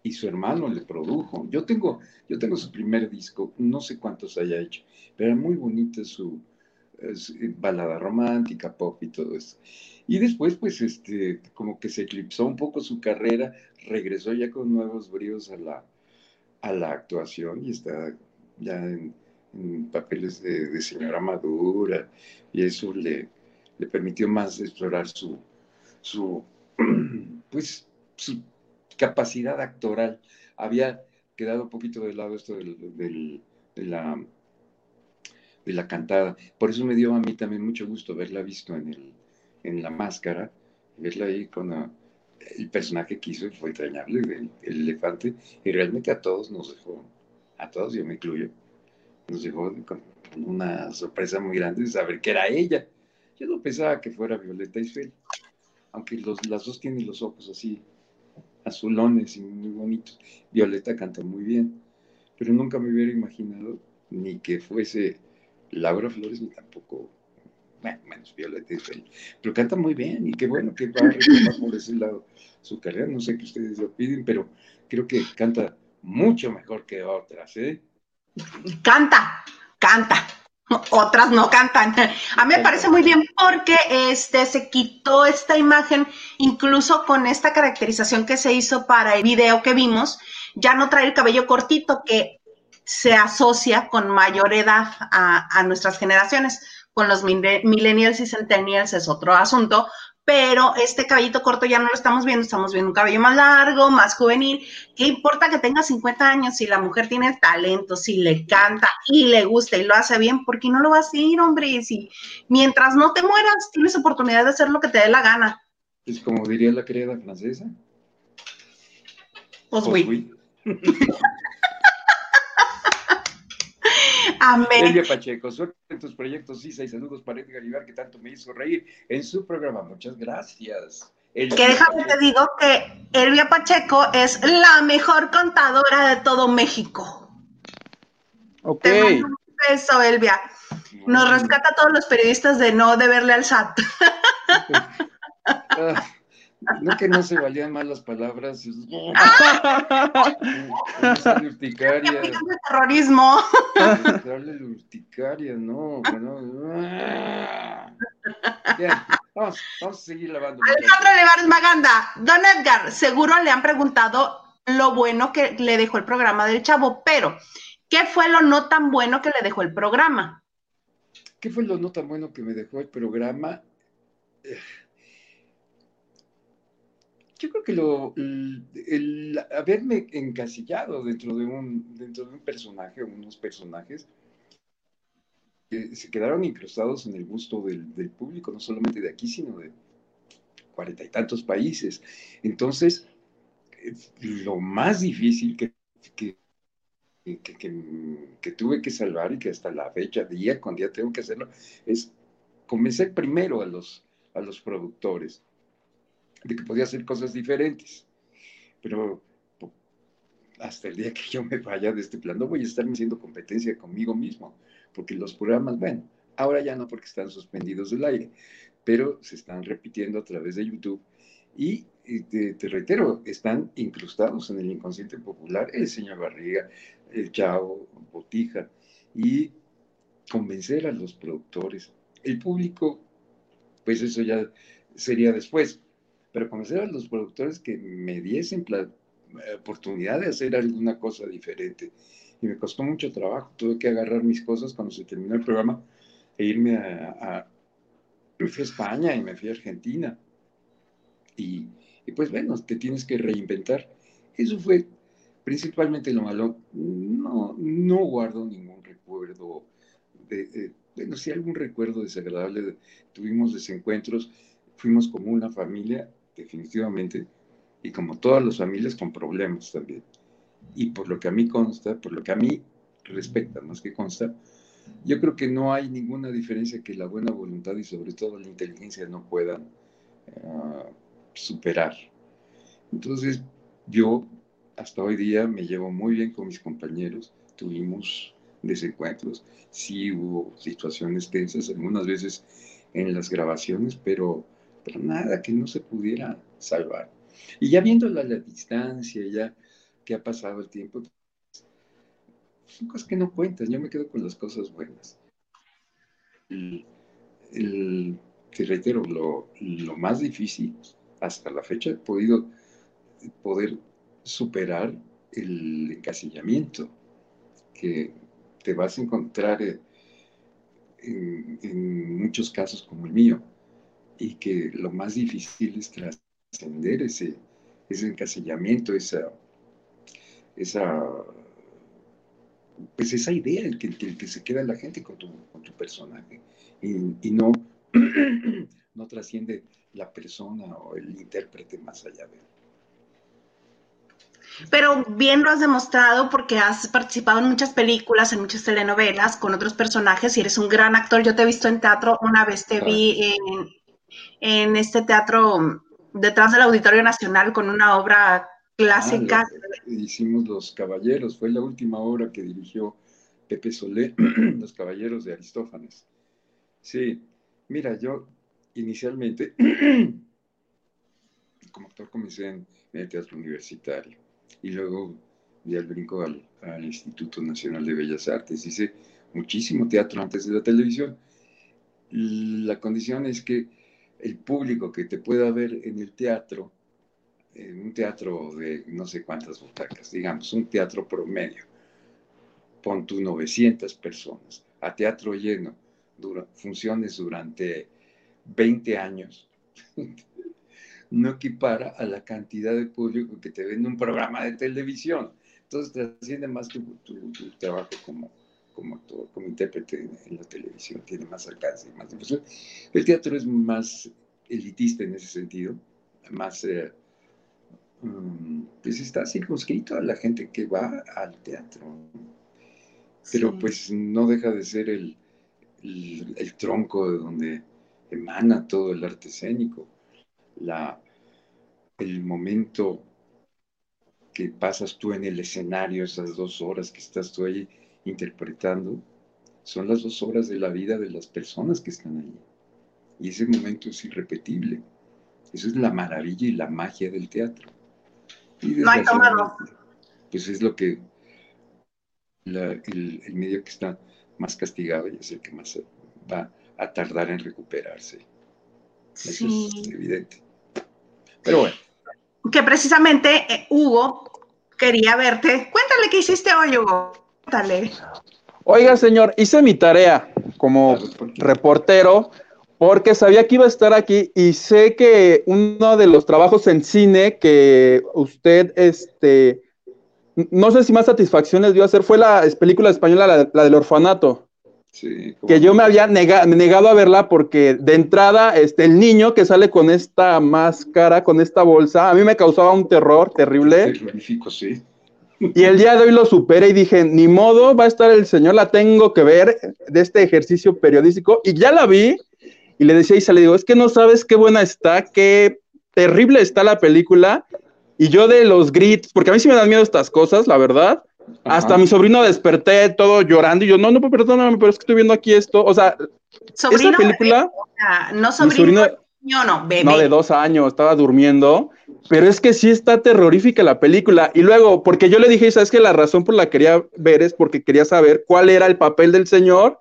y su hermano le produjo. Yo tengo, yo tengo su primer disco, no sé cuántos haya hecho, pero era muy bonita su, balada romántica, pop y todo eso. Y después, pues, este, como que se eclipsó un poco su carrera, regresó ya con nuevos bríos a la, a la actuación y está ya en, papeles de, señora madura y eso le, le permitió más explorar su, su, pues, su capacidad actoral. Había quedado un poquito de lado esto del, de, la, de la cantada. Por eso me dio a mí también mucho gusto verla visto en, el, en la máscara, verla ahí con el personaje que hizo fue entrañable, el, el, elefante, y realmente a todos nos dejó, a todos, yo me incluyo, nos dejó con una sorpresa muy grande de saber que era ella. Yo no pensaba que fuera Violeta Isfel, aunque los, las dos tienen los ojos así azulones y muy bonitos. Violeta canta muy bien, pero nunca me hubiera imaginado ni que fuese Laura Flores ni tampoco bueno, menos Violeta pero canta muy bien y qué bueno que va a retomar por ese lado su carrera. No sé qué ustedes lo piden, pero creo que canta mucho mejor que otras, ¿eh? Canta, canta. Otras no cantan. A mí me parece muy bien porque este se quitó esta imagen, incluso con esta caracterización que se hizo para el video que vimos, ya no trae el cabello cortito que se asocia con mayor edad a nuestras generaciones con los millennials y centennials es otro asunto, pero este cabellito corto ya no lo estamos viendo, estamos viendo un cabello más largo, más juvenil. ¿Qué importa que tenga 50 años si la mujer tiene talento, si le canta y le gusta y lo hace bien? ¿Por qué no lo vas a hacer, hombre? Si mientras no te mueras, tienes oportunidad de hacer lo que te dé la gana. Es como diría la querida francesa. Pues, güey. Amén. Elvia Pacheco, suerte en tus proyectos, Isa, y saludos para Edgar Ibar, que tanto me hizo reír en su programa. Muchas gracias. que déjame te digo que Elvia Pacheco es la mejor contadora de todo México. Ok. Te un beso, Elvia. Nos rescata a todos los periodistas de no deberle al SAT. No que no se valían más las palabras. Es... urticaria. terrorismo. Darle urticaria, no. Bien, vamos, vamos a seguir lavando. Alejandro Levares Maganda, Don Edgar, seguro le han preguntado lo bueno que le dejó el programa del Chavo, pero ¿qué fue lo no tan bueno que le dejó el programa? ¿Qué fue lo no tan bueno que me dejó el programa? Eh, yo creo que lo, el, haberme encasillado dentro de un, dentro de un personaje, unos personajes, que se quedaron incrustados en el gusto del, público, no solamente de aquí, sino de cuarenta y tantos países. Entonces, eh, lo más difícil que, que, que, tuve que salvar y que hasta la fecha, día con día tengo que hacerlo, es convencer primero a los, a los productores de que podía hacer cosas diferentes. Pero hasta el día que yo me vaya de este plan, voy a estar haciendo competencia conmigo mismo, porque los programas, bueno, ahora ya no porque están suspendidos del aire, pero se están repitiendo a través de YouTube y, te, reitero, están incrustados en el inconsciente popular el señor Barriga, el Chao, Botija, y convencer a los productores. El público, pues eso ya sería después, pero convencer a los productores que me diesen la eh, oportunidad de hacer alguna cosa diferente. Y me costó mucho trabajo, tuve que agarrar mis cosas cuando se terminó el programa e irme a, a, España y me fui a Argentina. Y, y, pues bueno, te tienes que reinventar. Eso fue principalmente lo malo. No, no guardo ningún recuerdo de, bueno, sí algún recuerdo desagradable. Tuvimos desencuentros, fuimos como una familia definitivamente, y como todas las familias con problemas también. Y por lo que a mí consta, por lo que a mí respecta más que consta, yo creo que no hay ninguna diferencia que la buena voluntad y sobre todo la inteligencia no puedan ah, superar. Entonces, yo hasta hoy día me llevo muy bien con mis compañeros, tuvimos desencuentros, sí hubo situaciones tensas algunas veces en las grabaciones, pero nada que no se pudiera salvar. Y ya viéndolo a la distancia, ya que ha pasado el tiempo, son cosas que no cuentan, yo me quedo con las cosas buenas. El, te reitero, lo, lo, más difícil hasta la fecha he podido poder superar el encasillamiento que te vas a encontrar en, en muchos casos como el mío y que lo más difícil es trascender ese, ese encasillamiento, esa, esa, pues esa idea, el que, el que se queda la gente con tu, con tu personaje y, no, no trasciende la persona o el intérprete más allá de él. Pero bien lo has demostrado porque has participado en muchas películas, en muchas telenovelas con otros personajes y eres un gran actor. Yo te he visto en teatro, una vez te vi en, en este teatro detrás del Auditorio Nacional con una obra clásica. Ah, hicimos Los Caballeros, fue la última obra que dirigió Pepe Solé, Los Caballeros de Aristófanes. Sí, mira, yo inicialmente como actor comencé en, el teatro universitario y luego di el brinco al, al Instituto Nacional de Bellas Artes. Hice muchísimo teatro antes de la televisión. La condición es que el público que te pueda ver en el teatro, en un teatro de no sé cuántas butacas, digamos, un teatro promedio, pon tu 900 personas, a teatro lleno, funciones durante 20 años, no equipara a la cantidad de público que te ve en un programa de televisión. Entonces trasciende más tu trabajo como, como actor, como intérprete en, la televisión, tiene más alcance y más difusión. El teatro es más elitista en ese sentido, más, eh, mm, pues está circunscrito a la gente que va al teatro. Pero pues no deja de ser el, el, tronco de donde emana todo el arte escénico, la, el momento que pasas tú en el escenario, esas dos horas que estás tú ahí, interpretando son las dos horas de la vida de las personas que están allí. Y ese momento es irrepetible. Eso es la maravilla y la magia del teatro. no hay tomado. Pues es lo que el, medio que está más castigado y es el que más va a tardar en recuperarse. Eso es evidente. Pero bueno. Que precisamente eh, Hugo quería verte. Cuéntale qué hiciste hoy, Hugo. Cuéntale. Oiga, señor, hice mi tarea como reportero porque sabía que iba a estar aquí y sé que uno de los trabajos en cine que usted, este, no sé si más satisfacción les dio hacer fue la película española, la, del orfanato. Sí, que yo me había negado a verla porque de entrada este, el niño que sale con esta máscara, con esta bolsa, a mí me causaba un terror terrible. Terrorífico, sí. Y el día de hoy lo superé y dije, ni modo, va a estar el señor, la tengo que ver de este ejercicio periodístico. Y ya la vi y le decía a Isa, le digo, es que no sabes qué buena está, qué terrible está la película. Y yo de los grits, porque a mí sí me dan miedo estas cosas, la verdad. Hasta mi sobrino desperté todo llorando y yo, no, no, perdóname, pero es que estoy viendo aquí esto. O sea, ¿Sobrino esa película... no sobrino, no, no, bebé. No, de dos años, estaba durmiendo. Pero es que sí está terrorífica la película. Y luego, porque yo le dije, ¿sabes que La razón por la que quería ver es porque quería saber cuál era el papel del señor.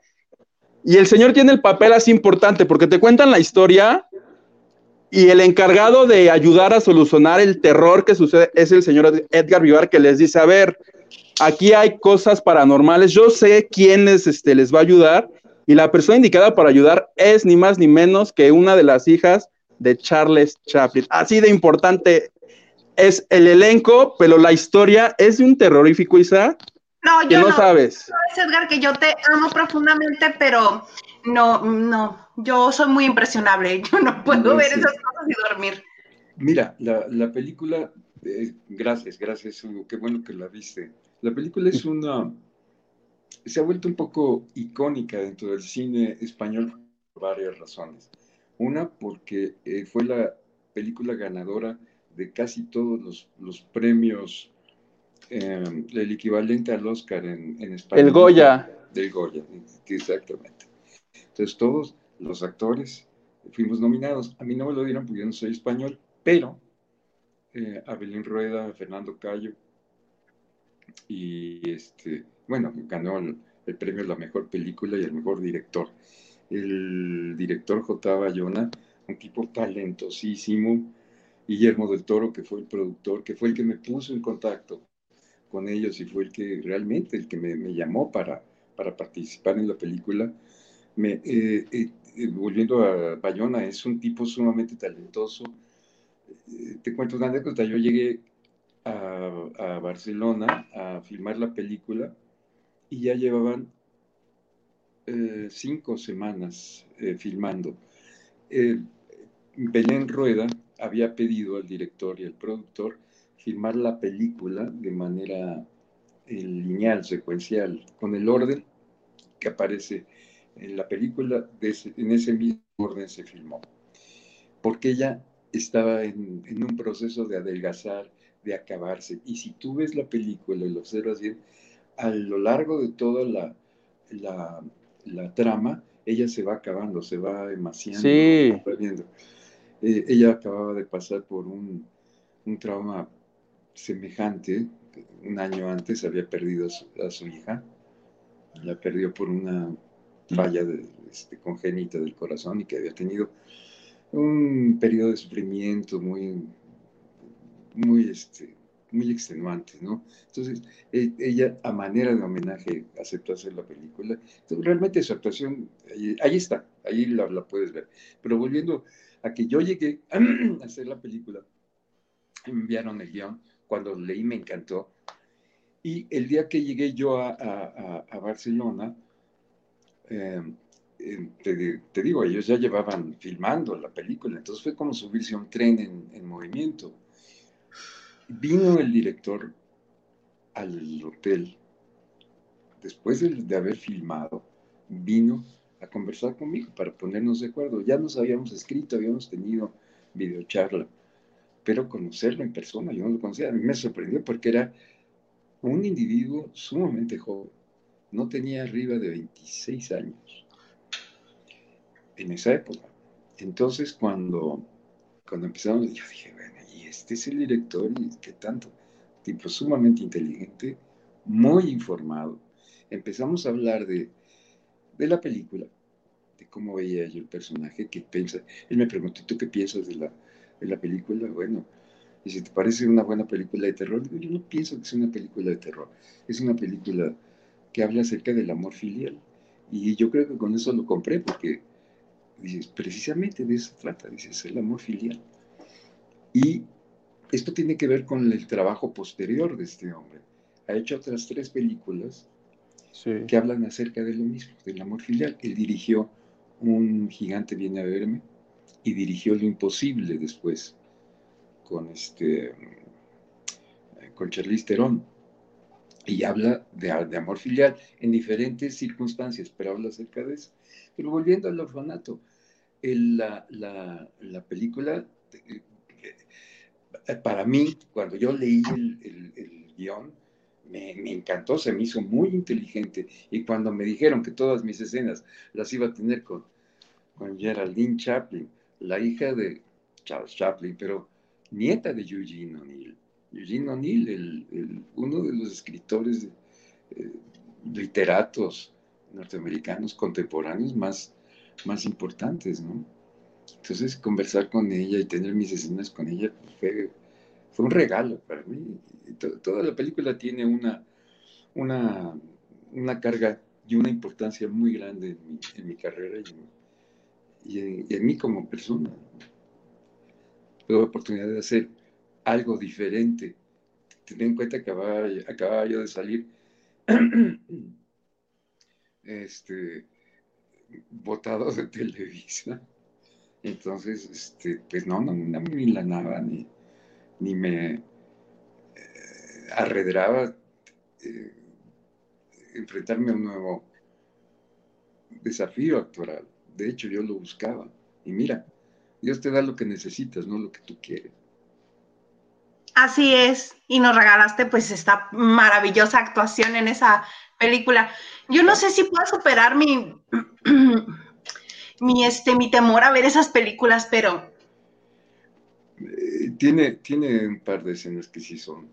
Y el señor tiene el papel así importante, porque te cuentan la historia y el encargado de ayudar a solucionar el terror que sucede es el señor Edgar Vivar, que les dice, a ver, aquí hay cosas paranormales, yo sé quiénes este, les va a ayudar, y la persona indicada para ayudar es ni más ni menos que una de las hijas de Charles Chaplin. Así de importante es el elenco, pero la historia es de un terrorífico, Isa. No, yo no, sabes. sabes. Edgar, que yo te amo profundamente, pero no, no, yo soy muy impresionable. Yo no puedo ver esas cosas y dormir. Mira, la, película, eh, gracias, gracias, Hugo, qué bueno que la viste. La película es una, se ha vuelto un poco icónica dentro del cine español por varias razones. Una, porque eh, fue la película ganadora de casi todos los, premios, em, el equivalente al Oscar en, en España. El Goya. Del Goya, exactamente. Entonces todos los actores fuimos nominados. A mí no me lo dieron porque yo no soy español, pero eh, Abelín Rueda, Fernando Cayo, y este, bueno, ganó el, premio a la mejor película y el mejor director el director J. Bayona, un tipo talentosísimo, Guillermo del Toro, que fue el productor, que fue el que me puso en contacto con ellos y fue el que realmente, el que me, llamó para, para participar en la película. Me, eh, eh, eh, volviendo a Bayona, es un tipo sumamente talentoso. te cuento una anécdota, yo llegué a, a Barcelona a filmar la película y ya llevaban eh, cinco semanas eh, filmando. Eh, Belén Rueda había pedido al director y al productor filmar la película de manera lineal, secuencial, con el orden que aparece en la película, en ese mismo orden se filmó. Porque ella estaba en, un proceso de adelgazar, de acabarse. Y si tú ves la película y lo observas bien, a lo largo de toda la, la trama, ella se va acabando, se va emaciando. Sí. Eh, ella acababa de pasar por un, un, trauma semejante. Un año antes había perdido a su, hija. La perdió por una falla este, congénita del corazón y que había tenido un periodo de sufrimiento muy, muy este, muy extenuante, ¿no? Entonces, e, ella a manera de homenaje aceptó hacer la película. realmente su actuación, ahí, está, ahí la, puedes ver. Pero volviendo a que yo llegué a hacer la película, me enviaron el guion, cuando leí me encantó. Y el día que llegué yo a, Barcelona, em, em, te, digo, ellos ya llevaban filmando la película, entonces fue como subirse a un tren en, en movimiento Vino el director al hotel, después de, haber filmado, vino a conversar conmigo para ponernos de acuerdo. Ya nos habíamos escrito, habíamos tenido videocharla, pero conocerlo en persona, yo no lo conocía. A mí me sorprendió porque era un individuo sumamente joven, no tenía arriba de 26 años en esa época. Entonces, cuando cuando empezamos, yo dije, este es el director y qué tanto, tipo sumamente inteligente, muy informado. Empezamos a hablar de, de la película, de cómo veía yo el personaje, qué piensa. Él me preguntó, ¿tú qué piensas de la, de la película? Bueno, y si te parece una buena película de terror, yo no pienso que sea una película de terror, es una película que habla acerca del amor filial. Y yo creo que con eso lo compré, porque dices, precisamente de eso trata, dices, el amor filial. Y esto tiene que ver con el trabajo posterior de este hombre. Ha hecho otras tres películas que hablan acerca de lo mismo, del amor filial. Él dirigió Un gigante viene a verme y dirigió Lo imposible después con este con Charlize Theron y habla de, de, amor filial en diferentes circunstancias, pero habla acerca de eso. Pero volviendo al orfanato, la, la, la, película, eh, para mí, cuando yo leí el, el, guion, me, encantó, se me hizo muy inteligente. Y cuando me dijeron que todas mis escenas las iba a tener con, con Geraldine Chaplin, la hija de Charles Chaplin, pero nieta de Eugene O'Neill. Eugene O'Neill, el, uno de los escritores eh, literatos norteamericanos contemporáneos más, más importantes, ¿no? Entonces, conversar con ella y tener mis escenas con ella fue, fue un regalo para mí. toda la película tiene una, una, una carga y una importancia muy grande en mi, en mi carrera y, en, mí como persona. Tuve la oportunidad de hacer algo diferente. Ten en cuenta que acababa, acababa yo de salir este, votado de Televisa. Entonces, este, pues no, no, no me milanaba ni, ni me eh, arredraba eh, enfrentarme a un nuevo desafío actoral. De hecho, yo lo buscaba. Y mira, Dios te da lo que necesitas, no lo que tú quieres. Así es, y nos regalaste pues esta maravillosa actuación en esa película. Yo no sé si puedo superar mi, mi, este, mi temor a ver esas películas, pero... Eh, tiene, tiene un par de escenas que sí son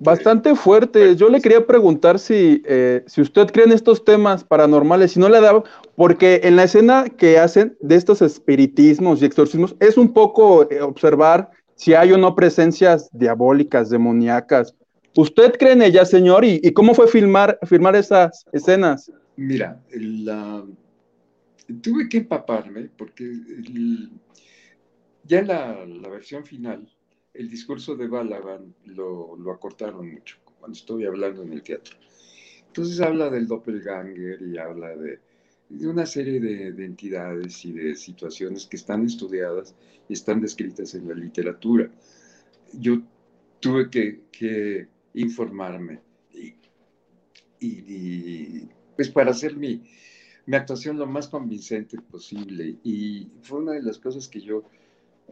Bastante fuertes. Yo le quería preguntar si, eh, si usted cree en estos temas paranormales, si no le da, porque en la escena que hacen de estos espiritismos y exorcismos es un poco eh, observar si hay o no presencias diabólicas, demoníacas. ¿Usted cree en ellas, señor? ¿Y, cómo fue filmar, filmar esas escenas? Mira, tuve que empaparme porque ya la, la, versión final, el discurso de Balaban lo, lo, acortaron mucho cuando estoy hablando en el teatro. Entonces habla del doppelganger y habla de, de una serie de, de, entidades y de situaciones que están estudiadas y están descritas en la literatura. Yo tuve que, que informarme y, y, pues para hacer mi, mi actuación lo más convincente posible. Y fue una de las cosas que yo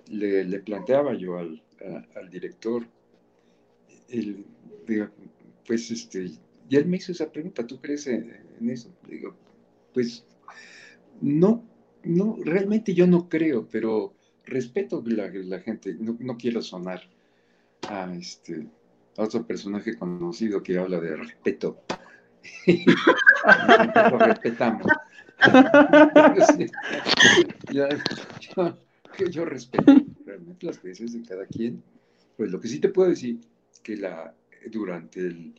le, planteaba yo al, director. El, pues este, y él me hizo esa pregunta, ¿tú crees en, eso? Digo, pues no, no, realmente yo no creo, pero respeto la, la gente, no, no, quiero sonar a, este, otro personaje conocido que habla de respeto. lo respetamos. yo, yo, yo, respeto realmente las creencias de cada quien. Pues lo que sí te puedo decir que la, durante el,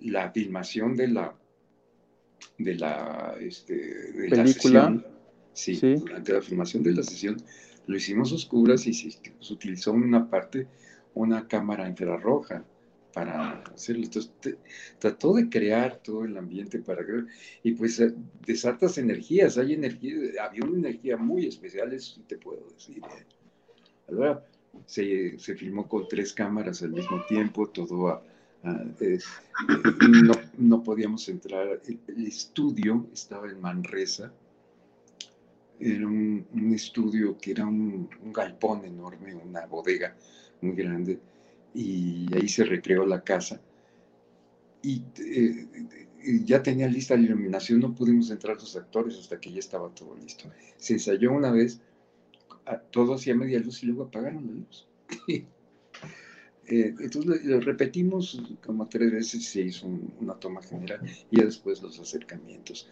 la filmación de la de la, este, de la sesión. Sí, durante la filmación de la sesión lo hicimos oscuras y se, utilizó en una parte una cámara infrarroja para hacerlo. Entonces, trató de crear todo el ambiente para crear, y pues eh, desatas energías, hay energía, había una energía muy especial, eso sí te puedo decir. ¿eh? se, se filmó con tres cámaras al mismo tiempo, todo eh, no, no, podíamos entrar. El, estudio estaba en Manresa. Era un, estudio que era un, galpón enorme, una bodega muy grande, y ahí se recreó la casa. Y eh, ya tenía lista la iluminación, no pudimos entrar los actores hasta que ya estaba todo listo. Se ensayó una vez todo hacía media luz y luego apagaron la luz. Eh, entonces lo, repetimos como tres veces, se hizo una toma general y después los acercamientos.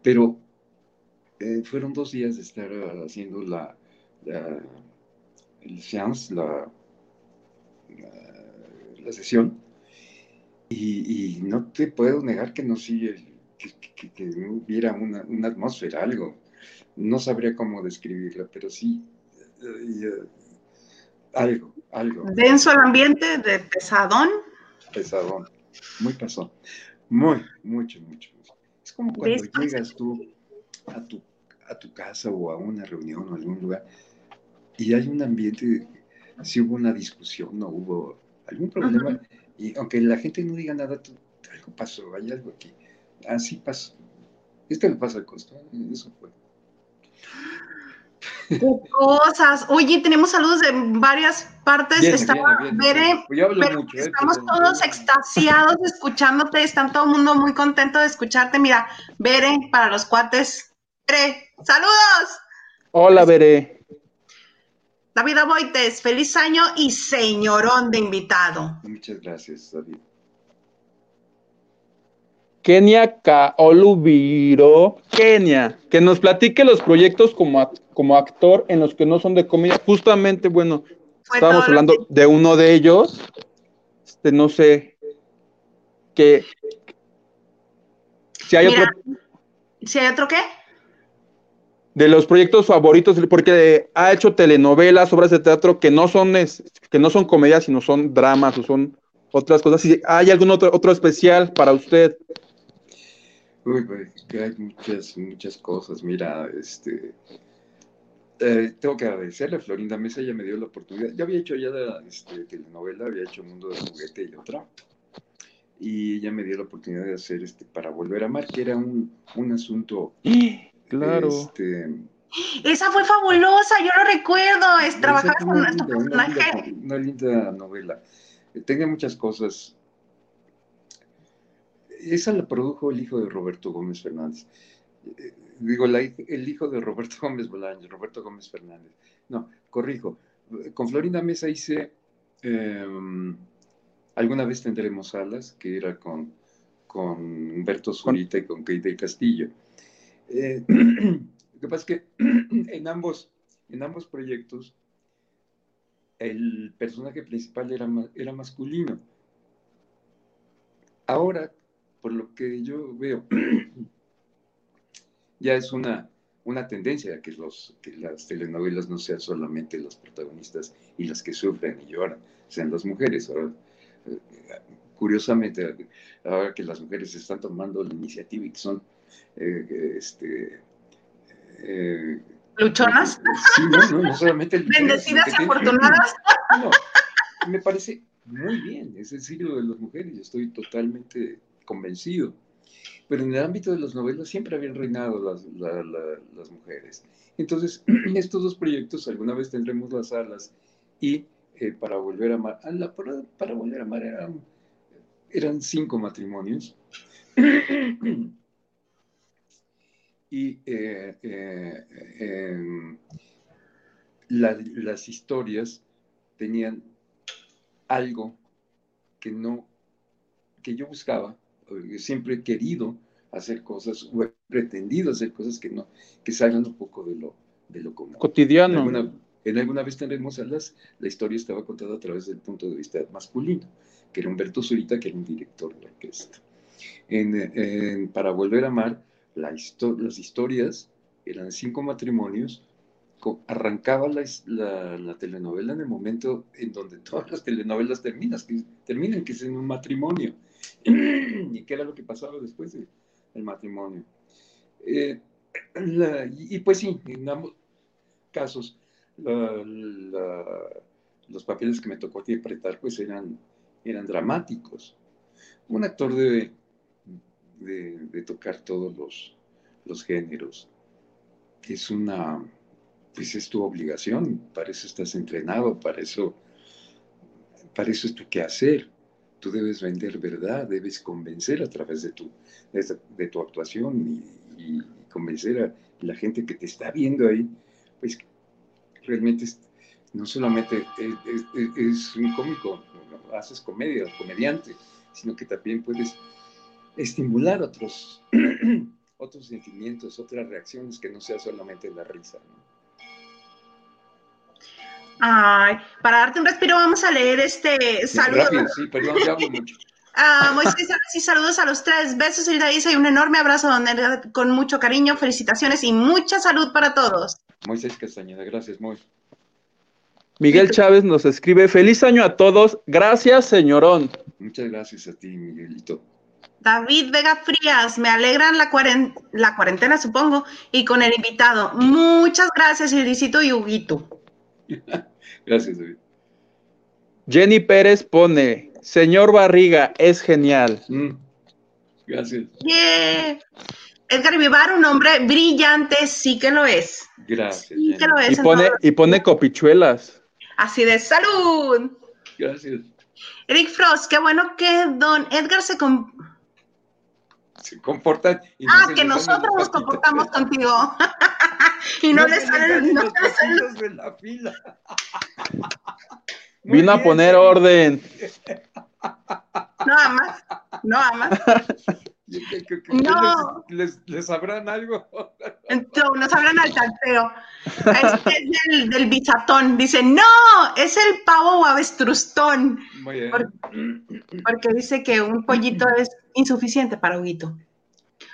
Pero eh, fueron dos días de estar haciendo la, la el seance, la, la, sesión, y, no te puedo negar que no sí, que, que, hubiera una, una, atmósfera, algo. No sabría cómo describirla, pero sí, eh, algo, algo. Denso el ambiente, de pesadón. Pesadón, muy pesadón. Muy, mucho, mucho, Es como cuando llegas tú a tu, a tu casa o a una reunión o a algún lugar y hay un ambiente, si hubo una discusión, no hubo algún problema, y aunque la gente no diga nada, algo pasó, hay algo aquí. Así pasó. Este le pasa al costo, eso fue. cosas. Oye, tenemos saludos de varias partes. Estaba, ¿eh? estamos todos extasiados exescuchándote. Están todo el mundo muy contento de escucharte. Mira, Bere, para los cuates. Bere, saludos. Hola, Bere. David Aboites, feliz año y señorón de invitado. Muchas gracias, David. Kenia Kaolubiro, Kenia, que nos platique los proyectos como, como actor en los que no son de comedia. Justamente, bueno, estábamos hablando de uno de ellos. Este, no sé qué. Si hay otro. ¿Si hay otro qué? De los proyectos favoritos, porque ha hecho telenovelas, obras de teatro que no son, que no son comedias, sino son dramas o son otras cosas. Si hay algún otro, otro especial para usted. Uy, que hay muchas, muchas cosas. Mira, este, eh, tengo que agradecerle a Florinda Mesa, ella me dio la oportunidad. Ya había hecho ya la este, telenovela, había hecho Mundo de Juguete y otra. Y ella me dio la oportunidad de hacer este Para Volver a Amar, que era un, un asunto. Claro. Este, esa fue fabulosa, yo lo recuerdo, es trabajar con nuestro personaje. Una linda, novela. Tenía muchas cosas esa la produjo el hijo de Roberto Gómez Fernández. Eh, digo, el hijo de Roberto Gómez Bolaños, Roberto Gómez Fernández. No, corrijo. Con Florinda Mesa hice em, Alguna vez tendremos alas, que era con, con Humberto Zurita y con Keita Castillo. Eh, lo que pasa es que en ambos, en ambos proyectos el personaje principal era, era masculino. Ahora por lo que yo veo, ya es una, una tendencia que, que las telenovelas no sean solamente los protagonistas y las que sufren y lloran, sean las mujeres. Eh, curiosamente, ahora que las mujeres están tomando la iniciativa y que son eh, este, eh, luchonas. Sí, no, no, solamente bendecidas y afortunadas. No, me parece muy bien, es el siglo de las mujeres, estoy totalmente convencido. Pero en el ámbito de las novelas siempre habían reinado las, las mujeres. Entonces, estos dos proyectos, alguna vez tendremos las alas y eh, para volver a amar, ah, para, volver a amar eran, eran cinco matrimonios. y eh, eh, em, las historias tenían algo que no que yo buscaba siempre he querido hacer cosas o he pretendido hacer cosas que no, que salgan un poco de lo, de lo común. Cotidiano. En alguna, vez tendremos alas, la historia estaba contada a través del punto de vista masculino, que era Humberto Zurita, que era un director de orquesta. En, para volver a amar, la las historias eran cinco matrimonios, arrancaba la, la, telenovela en el momento en donde todas las telenovelas terminan, que, terminan, que es en un matrimonio. y qué era lo que pasaba después del matrimonio. Eh, y, pues sí, en ambos casos, los papeles que me tocó interpretar pues eran, eran dramáticos. Un actor debe de, tocar todos los, los géneros. Es una, pues es tu obligación, para eso estás entrenado, para eso, para eso es tu quehacer tú debes vender verdad, debes convencer a través de tu, de, tu actuación y, convencer a la gente que te está viendo ahí, pues realmente no solamente es, un cómico, haces comedia, comediante, sino que también puedes estimular otros, otros sentimientos, otras reacciones que no sea solamente la risa. Ay, para darte un respiro vamos a leer este saludo. sí, perdón, ya hablo mucho. Ah, Moisés, sí, saludos a los tres. Besos, y y un enorme abrazo con mucho cariño, felicitaciones y mucha salud para todos. Moisés Castañeda, gracias, Moisés. Miguel Chávez nos escribe, feliz año a todos, gracias señorón. Muchas gracias a ti, Miguelito. David Vega Frías, me alegran la, la cuarentena, supongo, y con el invitado. Muchas gracias, Irisito y Huguito. gracias, David. Jenny Pérez pone, señor Barriga, es genial. Mm, gracias. Edgar Vivar, un hombre brillante, sí que lo es. Gracias. Sí que lo es. Y pone, y pone copichuelas. Así de salud. Gracias. Eric Frost, qué bueno que don Edgar se, se comporta. ah, que nosotros nos comportamos contigo. y no, le salen, no le salen. De la fila. Vino a poner orden. No amas, no amas. No. Les, les, sabrán algo? No, nos hablan al tanteo. Este es del, del bizatón. Dice, no, es el pavo o avestrustón. Muy bien. Porque, dice que un pollito es insuficiente para Huguito.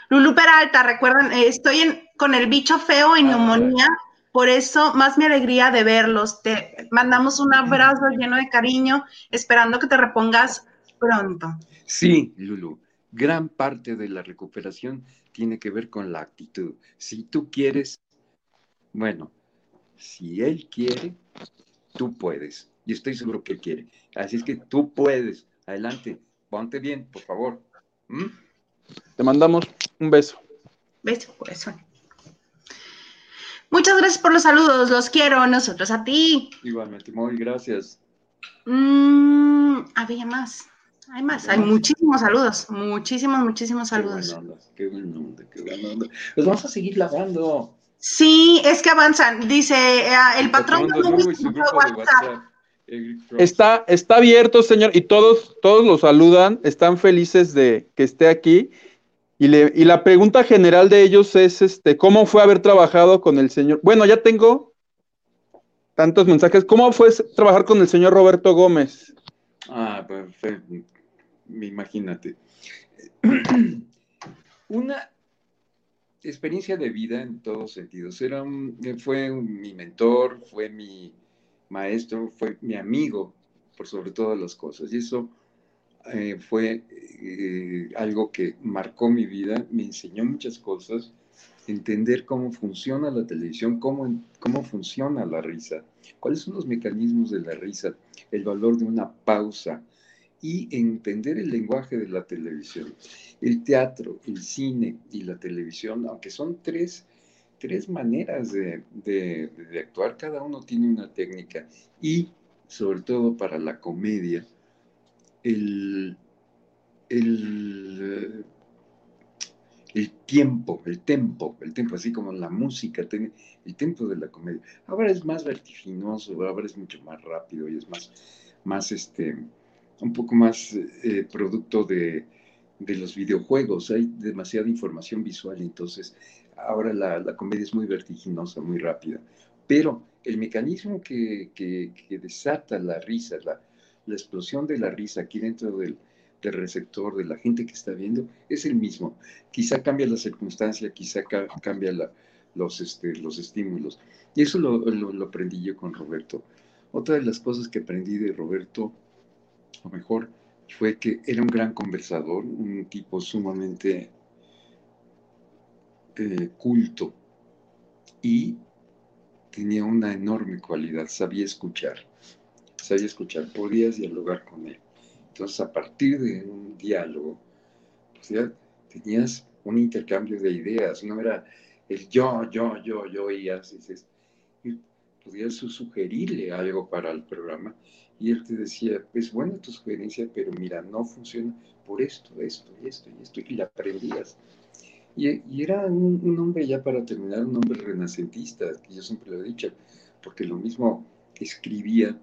Lulu Peralta, recuerdan, eh, estoy en, con el bicho feo en ah, neumonía, por eso más mi alegría de verlos. Te mandamos un abrazo lleno de cariño, esperando que te repongas pronto. Sí, Lulu gran parte de la recuperación tiene que ver con la actitud. Si tú quieres, bueno, si él quiere, tú puedes. Y estoy seguro que quiere. Así es que tú puedes. Adelante, ponte bien, por favor. ¿Mm? Te mandamos un beso. Beso, eso. Muchas gracias por los saludos, los quiero, nosotros a ti. Igualmente, muy gracias. Mm, había más. Hay más, hay muchísimos saludos, muchísimos, muchísimos saludos. Qué buena onda, qué buena onda, Los vamos a seguir lavando. Sí, es que avanzan. Dice eh, el patrón Está, está abierto, señor, y todos, todos lo saludan, están felices de que esté aquí. Y, le, y la pregunta general de ellos es, este, ¿cómo fue haber trabajado con el señor? Bueno, ya tengo tantos mensajes. ¿Cómo fue trabajar con el señor Roberto Gómez? Ah, perfecto imagínate. Una experiencia de vida en todos sentidos. Era fue mi mentor, fue mi maestro, fue mi amigo, por sobre todas las cosas. Y eso eh, fue eh, algo que marcó mi vida, me enseñó muchas cosas, entender cómo funciona la televisión, cómo, cómo funciona la risa, cuáles son los mecanismos de la risa, el valor de una pausa, y entender el lenguaje de la televisión. El teatro, el cine y la televisión, aunque son tres, tres maneras de, de, actuar, cada uno tiene una técnica y sobre todo para la comedia, el, el, el tiempo, el tempo, el tempo, así como la música, el tiempo de la comedia. Ahora es más vertiginoso, ahora es mucho más rápido y es más, más este, un poco más eh, producto de, los videojuegos. Hay demasiada información visual, entonces ahora la, comedia es muy vertiginosa, muy rápida. Pero el mecanismo que, desata la risa, la, explosión de la risa aquí dentro del, receptor, de la gente que está viendo, es el mismo. Quizá cambia la circunstancia, quizá cambia los, este, los estímulos. Y eso lo, lo aprendí yo con Roberto. Otra de las cosas que aprendí de Roberto lo mejor fue que era un gran conversador, un tipo sumamente eh, culto y tenía una enorme cualidad, sabía escuchar, sabía escuchar, podías dialogar con él. Entonces, a partir de un diálogo, pues tenías un intercambio de ideas, no era el yo, yo, yo, yo, y así, podías sugerirle algo para el programa y él te decía, es buena tu sugerencia, pero mira, no funciona por esto, esto, y esto, y esto, y la aprendías. Y, era un, hombre ya para terminar, un hombre renacentista, que yo siempre lo he dicho, porque lo mismo escribía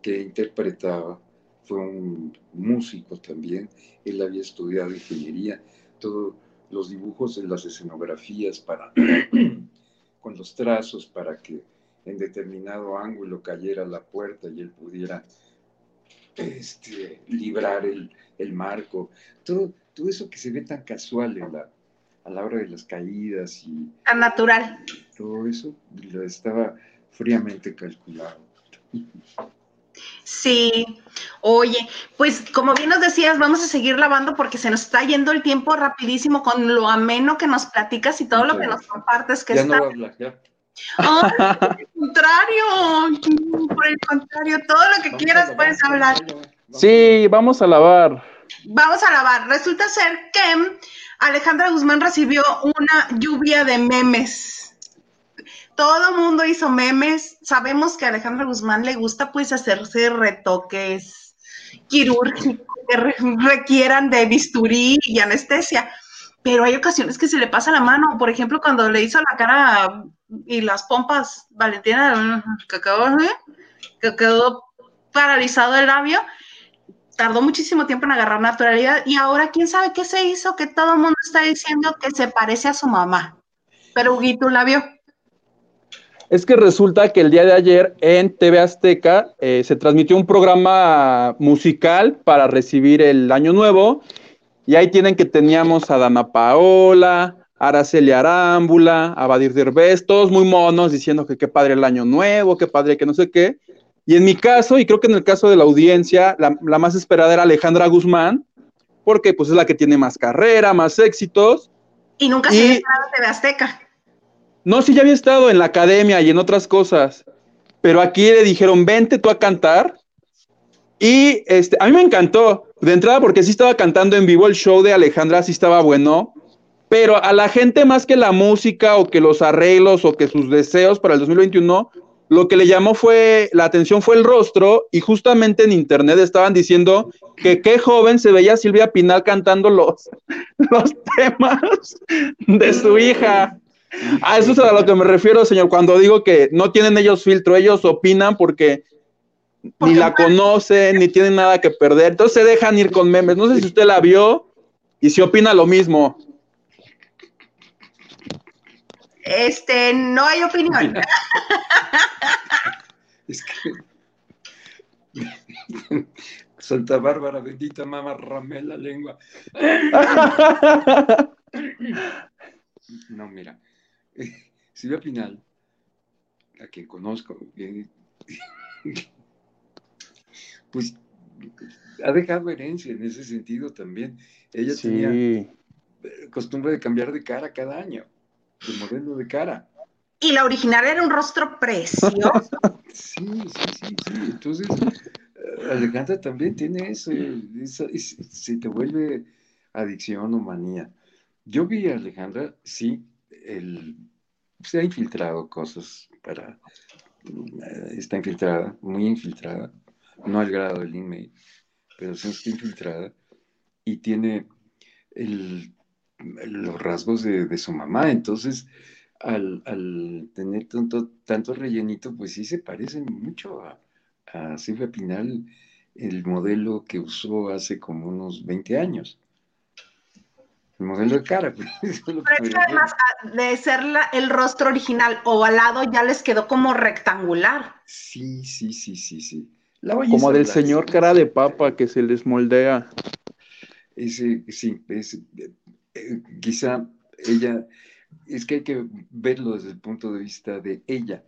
que interpretaba, fue un músico también, él había estudiado ingeniería, todos los dibujos de las escenografías para, con los trazos para que en determinado ángulo cayera la puerta y él pudiera este, librar el, el marco, todo, todo eso que se ve tan casual en la, a la hora de las caídas y... Tan natural. Todo eso lo estaba fríamente calculado. Sí, oye, pues como bien nos decías, vamos a seguir lavando porque se nos está yendo el tiempo rapidísimo con lo ameno que nos platicas y todo lo que nos compartes. Que ya no voy a ya. por el contrario, por el contrario, todo lo que quieras puedes hablar. Sí, vamos a lavar. Vamos a lavar. Resulta ser que Alejandra Guzmán recibió una lluvia de memes. Todo el mundo hizo memes. Sabemos que a Alejandra Guzmán le gusta pues hacerse retoques quirúrgicos que requieran de bisturí y anestesia. Pero hay ocasiones que se le pasa la mano. Por ejemplo, cuando le hizo la cara y las pompas Valentina, que quedó, que quedó paralizado el labio, tardó muchísimo tiempo en agarrar naturalidad y ahora quién sabe qué se hizo, que todo el mundo está diciendo que se parece a su mamá. Pero Huguito la vio. Es que resulta que el día de ayer en TV Azteca eh, se transmitió un programa musical para recibir el año nuevo y ahí tienen que teníamos a Dana Paola, Araceli Arámbula, a Badir Derbez, todos muy monos diciendo que qué padre el año nuevo, qué padre que no sé qué. Y en mi caso, y creo que en el caso de la audiencia, la, más esperada era Alejandra Guzmán, porque pues es la que tiene más carrera, más éxitos. Y nunca se había estado en TV Azteca. No, sí, ya había estado en la academia y en otras cosas. Pero aquí le dijeron, vente tú a cantar. Y este, a mí me encantó. De entrada, porque sí estaba cantando en vivo el show de Alejandra, sí estaba bueno. Pero a la gente más que la música o que los arreglos o que sus deseos para el 2021, lo que le llamó fue, la atención fue el rostro y justamente en internet estaban diciendo que qué joven se veía Silvia Pinal cantando los, los temas de su hija. A eso es a lo que me refiero, señor, cuando digo que no tienen ellos filtro, ellos opinan porque ni la conocen, ni tienen nada que perder, entonces se dejan ir con memes. No sé si usted la vio y si opina lo mismo. Este, no hay opinión. es que. Santa Bárbara, bendita mamá, ramé la lengua. No, mira. Silvia Pinal, a quien conozco, pues ha dejado herencia en ese sentido también. Ella tenía costumbre de cambiar de cara cada año de modelo de cara. Y la original era un rostro precioso. sí, sí, sí, sí. Entonces, eh, Alejandra también tiene eso, se te vuelve adicción o manía. Yo vi a Alejandra, sí, se ha infiltrado cosas para, eh, está infiltrada, muy infiltrada, no al grado del email, pero sí está infiltrada y tiene el los rasgos de, su mamá. Entonces, al, tener tanto, tanto rellenito, pues sí se parece mucho a, Silvia Pinal, el modelo que usó hace como unos 20 años. El modelo de cara. Pues, Pero es que además de ser el rostro original ovalado, ya les quedó como rectangular. Sí, sí, sí, sí, sí. como del señor cara de papa que se les moldea. Ese, sí, ese, eh, quizá ella, es que hay que verlo desde el punto de vista de ella.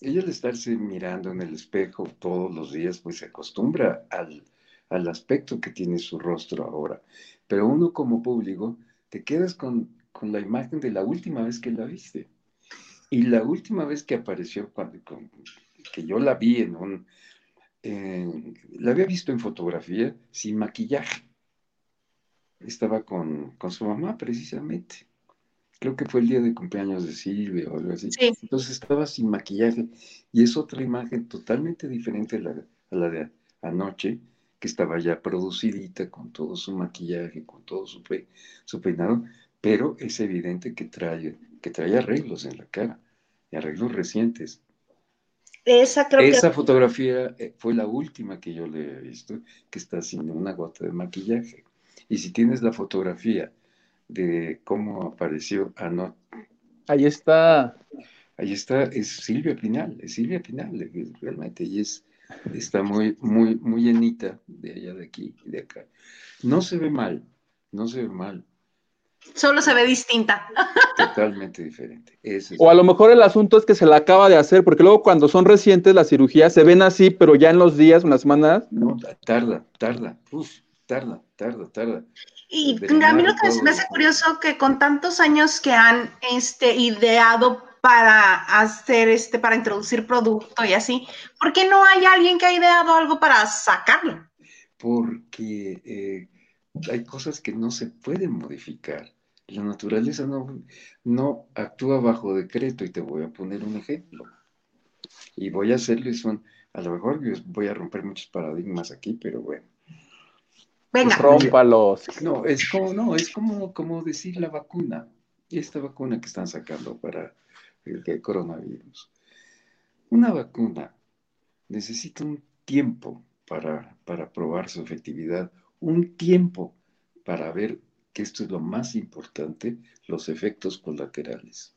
Ella al estarse mirando en el espejo todos los días, pues se acostumbra al, al aspecto que tiene su rostro ahora. Pero uno como público te quedas con, con la imagen de la última vez que la viste. Y la última vez que apareció, cuando, que yo la vi en un... la había visto en fotografía sin maquillaje estaba con, su mamá precisamente. Creo que fue el día de cumpleaños de Silvia o algo así. Entonces estaba sin maquillaje y es otra imagen totalmente diferente a la, de anoche, que estaba ya producidita con todo su maquillaje, con todo su, su peinado, pero es evidente que trae, que trae arreglos en la cara, arreglos recientes. Esa, Esa fotografía eh, fue la última que yo le he visto, que está sin una gota de maquillaje. Y si tienes la fotografía de cómo apareció anoche. Ahí está. Ahí está, es Silvia Pinal, es Silvia Pinal, realmente, y es, está muy, muy, muy llenita de allá de aquí y de acá. No se ve mal, no se ve mal. Solo se ve distinta. Totalmente diferente. o a lo mejor el asunto es que se la acaba de hacer, porque luego cuando son recientes las cirugías se ven así, pero ya en los días, unas semanas. No, tarda, tarda, uf, tarda, tarda, tarda. Y a mí lo que me hace curioso que con tantos años que han este, ideado para hacer este, para introducir producto y así, ¿por qué no hay alguien que ha ideado algo para sacarlo? Porque eh, hay cosas que no se pueden modificar. La naturaleza no, no actúa bajo decreto y te voy a poner un ejemplo. Y voy a hacerles un, a lo mejor voy a romper muchos paradigmas aquí, pero bueno. Venga. Rómpalos. No, es como, no, es como, como decir la vacuna. Esta vacuna que están sacando para el coronavirus. Una vacuna necesita un tiempo para, para probar su efectividad un tiempo para ver que esto es lo más importante, los efectos colaterales.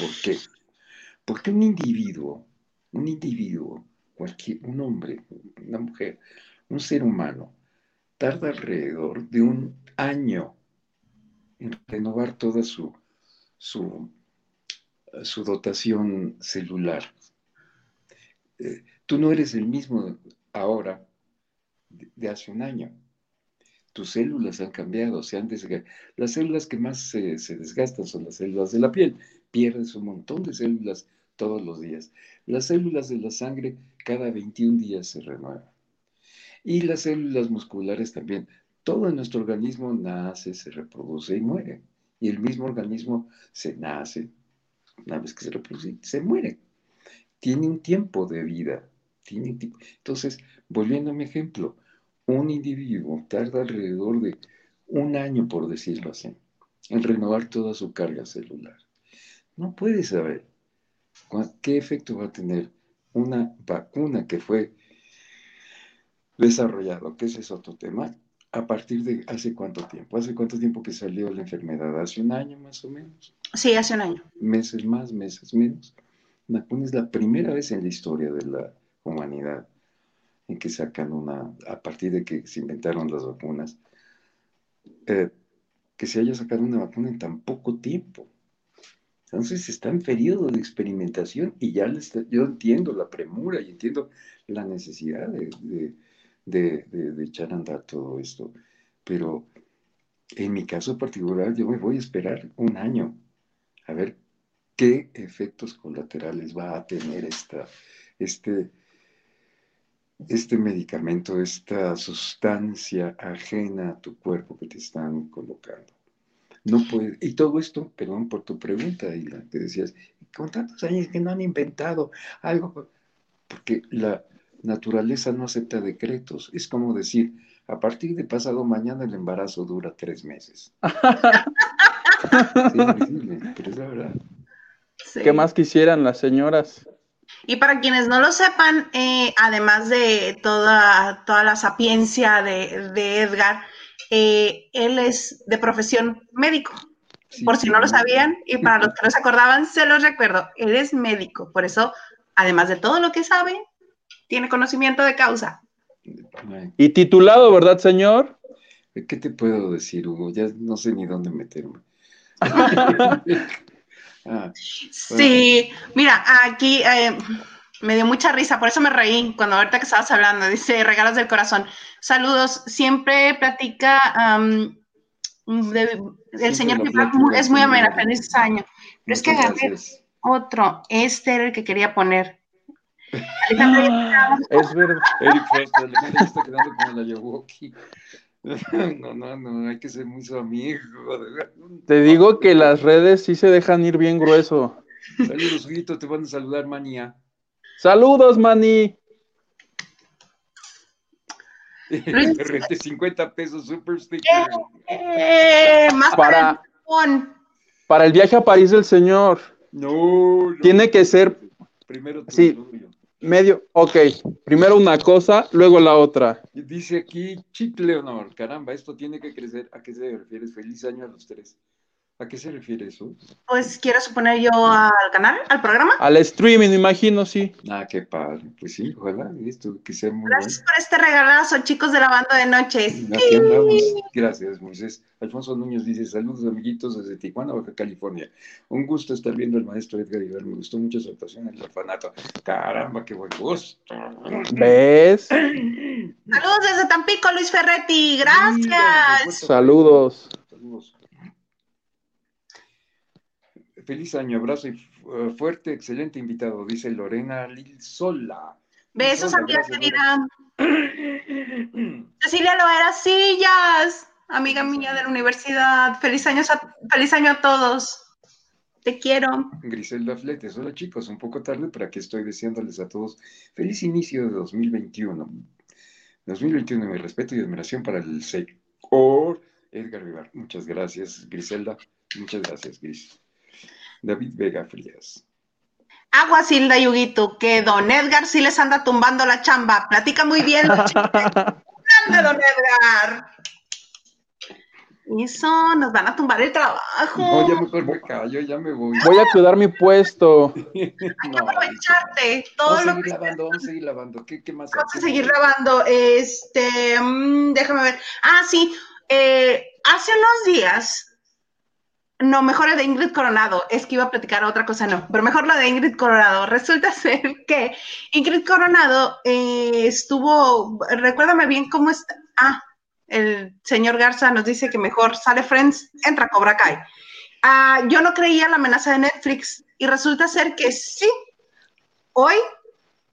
¿Por qué? Porque un individuo, un individuo, cualquier, un hombre, una mujer, un ser humano, tarda alrededor de un año en renovar toda su, su, su dotación celular. Eh, tú no eres el mismo ahora de hace un año tus células han cambiado, se han. Las células que más se, desgastan son las células de la piel. Pierdes un montón de células todos los días. Las células de la sangre cada 21 días se renuevan. Y las células musculares también. Todo nuestro organismo nace, se reproduce y muere. Y el mismo organismo se nace, una vez que se reproduce, se muere. Tiene un tiempo de vida. Tiene Entonces, volviendo a mi ejemplo, un individuo tarda alrededor de un año, por decirlo así, en renovar toda su carga celular. No puede saber qué efecto va a tener una vacuna que fue desarrollada, que ese es otro tema, a partir de hace cuánto tiempo. ¿Hace cuánto tiempo que salió la enfermedad? ¿Hace un año más o menos? Sí, hace un año. Meses más, meses menos. La vacuna es la primera vez en la historia de la humanidad en que sacan una, a partir de que se inventaron las vacunas, eh, que se haya sacado una vacuna en tan poco tiempo. Entonces está en periodo de experimentación y ya les, yo entiendo la premura y entiendo la necesidad de, de, echar a andar todo esto. Pero en mi caso particular yo me voy a esperar un año a ver qué efectos colaterales va a tener esta, este, este medicamento, esta sustancia ajena a tu cuerpo que te están colocando. No puede, y todo esto, perdón por tu pregunta, y la que decías, con tantos años que no han inventado algo, porque la naturaleza no acepta decretos. Es como decir, a partir de pasado mañana el embarazo dura tres meses. pero es la verdad. ¿Qué más quisieran las señoras? Y para quienes no lo sepan, eh, además de toda, toda la sapiencia de, Edgar, eh, él es de profesión médico. por si no lo sabían, y para los que no se acordaban, se los recuerdo, él es médico. Por eso, además de todo lo que sabe, tiene conocimiento de causa. Y titulado, ¿verdad, señor? ¿Qué te puedo decir, Hugo? Ya no sé ni dónde meterme. Ah, sí, mira, aquí eh, me dio mucha risa, por eso me reí cuando ahorita que estabas hablando, dice regalos del corazón. Saludos, siempre platica el señor que es muy amena, feliz año. Pero es que agarré otro, este era el que quería poner. Es verdad. Eric Frost, Alejandro está quedando como la Yawoki. No, no, no, hay que ser muy su amigo. Te digo que las redes sí se dejan ir bien grueso. Saludos, Huguito, te van a saludar, Mania. Saludos, Mani. 50 pesos super sticker. Eh, más para, Para el viaje a París del Señor. No, Tiene que ser. Primero sí, medio. Ok, primero una cosa, luego la otra. Dice aquí Chick Leonor. Caramba, esto tiene que crecer. ¿A qué se refieres? Feliz año a los tres. ¿A qué se refiere eso? Pues quiero suponer yo al canal, al programa. Al streaming, imagino, sí. Ah, qué padre. Pues sí, ojalá, esto que sea muy Gracias por este regalazo, chicos de la banda de noches. Gracias, Moisés. Alfonso Núñez dice, saludos amiguitos desde Tijuana, Baja California. Un gusto estar viendo al maestro Edgar Iber. Me gustó mucho su actuación en el orfanato. Caramba, qué buen gusto. ¿Ves? Saludos desde Tampico, Luis Ferretti. Gracias. Saludos. Saludos. Feliz año, abrazo y eh, fuerte, excelente invitado, dice Lorena Lilsola. Besos, amiga querida. Cecilia Loera Sillas, amiga mía de la universidad. Feliz año a, feliz año a todos. Te quiero. Griselda Fletes, hola chicos, un poco tarde, pero aquí estoy deseándoles a todos feliz inicio de 2021. 2021, mi respeto y admiración para el señor Edgar Vivar. Muchas gracias, Griselda. Muchas gracias, Gris. David Vega Frías. Agua Silda Yuguito, que don Edgar sí les anda tumbando la chamba. Platica muy bien. ¡Grande, don Edgar! Eso, nos van a tumbar el trabajo. No, ya mejor me callo, ya me voy. Voy a cuidar mi puesto. Hay que aprovecharte. Todo vamos a seguir lavando, vamos a seguir lavando. ¿Qué, más? Vamos a seguir lavando. Este, mm, déjame ver. Ah, sí. Eh, hace unos días no, mejor la de Ingrid Coronado. Es que iba a platicar otra cosa, no. Pero mejor la de Ingrid Coronado. Resulta ser que Ingrid Coronado eh, estuvo. Recuérdame bien cómo está. Ah, el señor Garza nos dice que mejor sale Friends, entra Cobra Kai. Ah, yo no creía la amenaza de Netflix y resulta ser que sí. Hoy,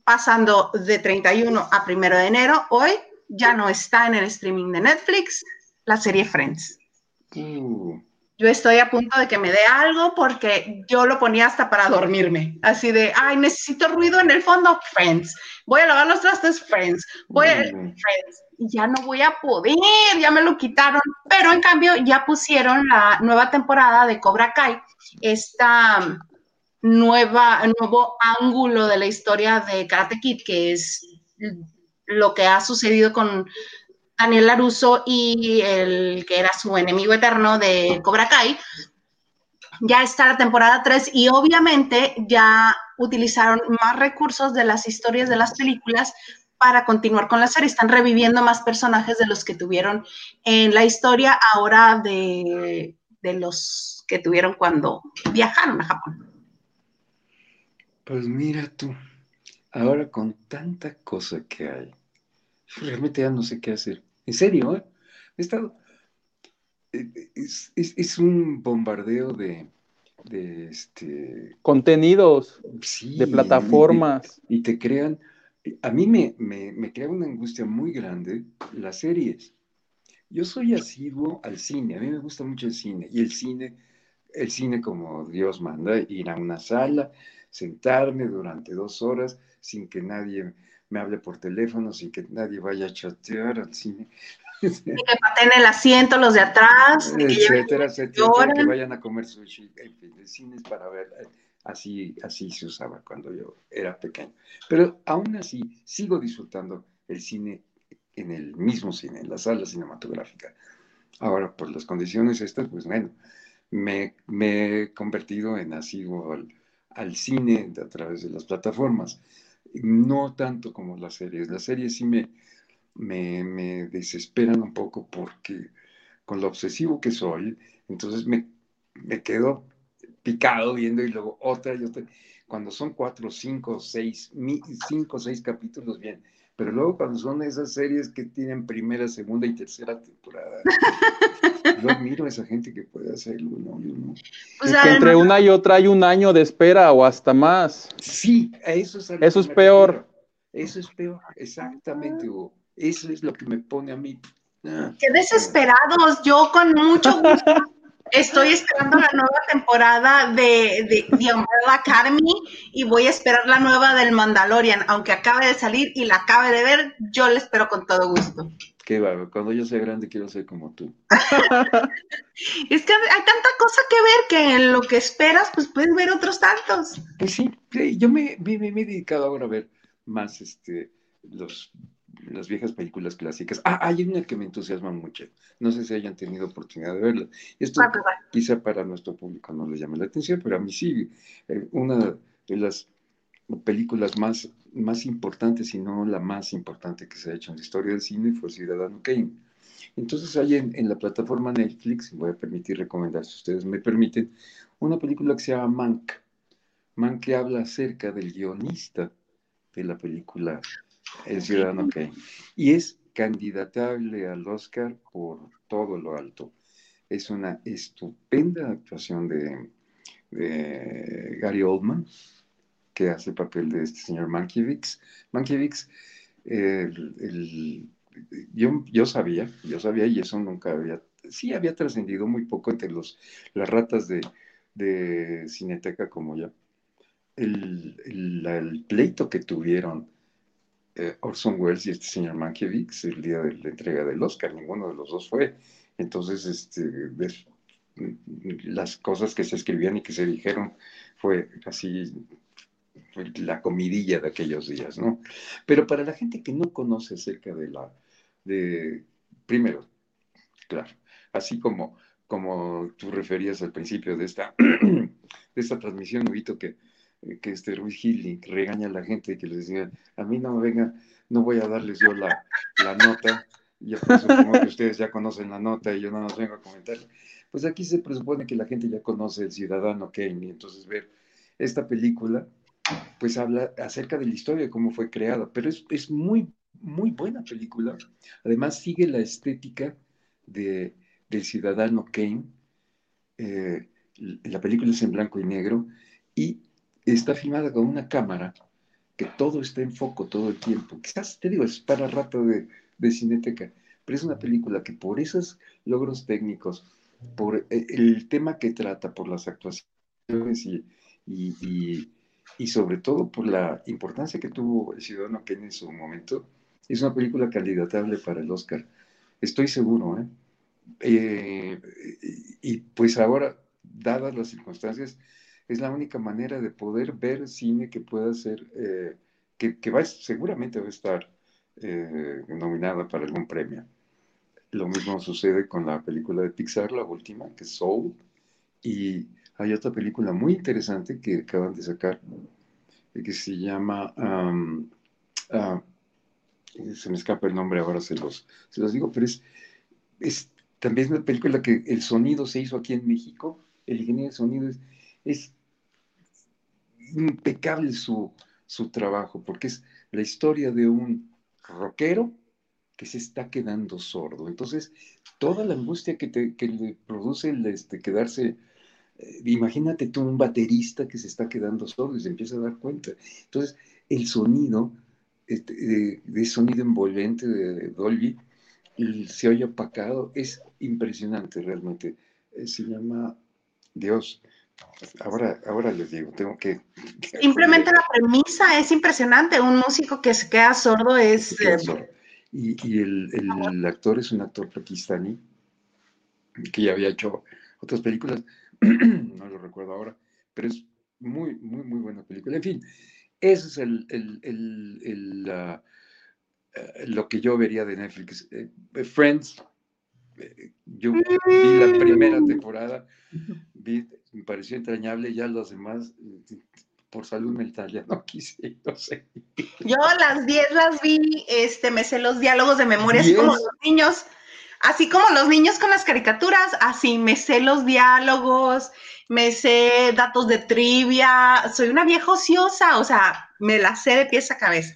pasando de 31 a 1 de enero, hoy ya no está en el streaming de Netflix la serie Friends. Uh yo estoy a punto de que me dé algo porque yo lo ponía hasta para dormirme. Así de, ay, necesito ruido en el fondo, Friends. Voy a lavar los trastes, Friends. Voy a, Friends. Ya no voy a poder, ya me lo quitaron. Pero en cambio ya pusieron la nueva temporada de Cobra Kai. Esta nueva, nuevo ángulo de la historia de Karate Kid, que es lo que ha sucedido con Daniel Laruso y el que era su enemigo eterno de Cobra Kai. Ya está la temporada 3 y obviamente ya utilizaron más recursos de las historias de las películas para continuar con la serie. Están reviviendo más personajes de los que tuvieron en la historia ahora de, de los que tuvieron cuando viajaron a Japón. Pues mira tú, ahora con tanta cosa que hay, realmente ya no sé qué hacer. En serio, ¿eh? He estado. Eh, es, un bombardeo de, este. Contenidos. de plataformas. Y, te crean. A mí me, me, crea una angustia muy grande las series. Yo soy asiduo al cine, a mí me gusta mucho el cine. Y el cine, el cine como Dios manda, ir a una sala, sentarme durante dos horas sin que nadie me hable por teléfono sin que nadie vaya a chatear al cine. Y que paten el asiento los de atrás. etcétera, etcétera, que vayan a comer sushi. En fin, el cine es para ver. Eh, así, así se usaba cuando yo era pequeño. Pero aún así, sigo disfrutando el cine en el mismo cine, en la sala cinematográfica. Ahora, por las condiciones estas, pues bueno, me, me he convertido en asiduo al, al cine a través de las plataformas no tanto como las series. Las series sí me, me, desesperan un poco porque con lo obsesivo que soy, entonces me, me quedo picado viendo y luego otra y otra. Cuando son cuatro, cinco, seis, cinco, seis capítulos, bien. Pero luego cuando son esas series que tienen primera, segunda y tercera temporada, yo admiro a esa gente que puede hacerlo, ¿no? Pues entre una y otra hay un año de espera o hasta más. Sí, eso es, eso es peor. Eso es peor, exactamente, Hugo. Eso es lo que me pone a mí. Ah. Qué desesperados, yo con mucho gusto Estoy esperando la nueva temporada de, de, The Umbrella Academy y voy a esperar la nueva del Mandalorian, aunque acabe de salir y la acabe de ver, yo la espero con todo gusto. Qué va, cuando yo sea grande quiero ser como tú. es que hay tanta cosa que ver que en lo que esperas, pues puedes ver otros tantos. Pues sí, yo me, me, me he dedicado ahora a ver más este los las viejas películas clásicas. Ah, hay una que me entusiasma mucho. No sé si hayan tenido oportunidad de verla. Esto ah, quizá para nuestro público no le llame la atención, pero a mí sí. Eh, una de las películas más, más importantes, si no la más importante que se ha hecho en la historia del cine, fue Ciudadano Kane. Entonces hay en, en la plataforma Netflix, voy a permitir recomendar, si ustedes me permiten, una película que se llama Mank. Mank que habla acerca del guionista de la película el Ciudadano Kane. Y es candidatable al Oscar por todo lo alto. Es una estupenda actuación de, Gary Oldman, que hace el papel de este señor Mankiewicz. Mankiewicz, yo, yo sabía, yo sabía, y eso nunca había, sí había trascendido muy poco entre los, las ratas de, de Cineteca como yo. El, el pleito que tuvieron eh, Orson Welles y este señor Mankiewicz el día de la entrega del Oscar, ninguno de los dos fue. Entonces, este, las cosas que se escribían y que se dijeron fue así la comidilla de aquellos días, ¿no? Pero para la gente que no conoce acerca de la, de, primero, claro, así como, como tú referías al principio de esta, de esta transmisión, Huguito, que que este Ruiz Gil regaña a la gente que les diga, a mí no me venga, no voy a darles yo la, la nota, y supongo que ustedes ya conocen la nota y yo no nos vengo a comentar. Pues aquí se presupone que la gente ya conoce el ciudadano Kane, y entonces ver esta película, pues habla acerca de la historia, cómo fue creada, pero es, es muy, muy buena película. Además sigue la estética de, del ciudadano Kane. Eh, la película es en blanco y negro y está filmada con una cámara que todo está en foco todo el tiempo. Quizás, te digo, es para rato de, de cineteca, pero es una película que por esos logros técnicos, por eh, el tema que trata, por las actuaciones y, y, y, sobre todo por la importancia que tuvo el ciudadano Kane en su momento, es una película candidatable para el Oscar. Estoy seguro, ¿eh? eh y pues ahora, dadas las circunstancias, es la única manera de poder ver cine que pueda ser, eh, que, va, seguramente va a estar eh, nominada para algún premio. Lo mismo sucede con la película de Pixar, la última, que es Soul, y hay otra película muy interesante que acaban de sacar, eh, que se llama, ah, se me escapa el nombre ahora, se los, se los digo, pero es, es también una película que el sonido se hizo aquí en México, el ingeniero de sonido es, es impecable su, su trabajo, porque es la historia de un rockero que se está quedando sordo. Entonces, toda la angustia que, te, que le produce el este, quedarse, eh, imagínate tú un baterista que se está quedando sordo y se empieza a dar cuenta. Entonces, el sonido, este, de, sonido envolvente de, Dolby, se oye opacado, es impresionante realmente. Eh, se llama Dios, Ahora, ahora les digo, tengo que... Simplemente la premisa es impresionante. Un músico que se queda sordo es... Eh, y, el, actor es un actor pakistaní que ya había hecho otras películas, no lo recuerdo ahora, pero es muy, muy, muy buena película. En fin, eso es el, el, eh, lo que yo vería de Netflix. Eh, Friends, yo vi la primera temporada, vi me pareció entrañable, ya los demás, por salud mental, ya no quise, no sé. Yo las 10 las vi, este, me sé los diálogos de memoria, así como los niños, así como los niños con las caricaturas, así me sé los diálogos, me sé datos de trivia, soy una vieja ociosa, o sea, me la sé de pies a cabeza.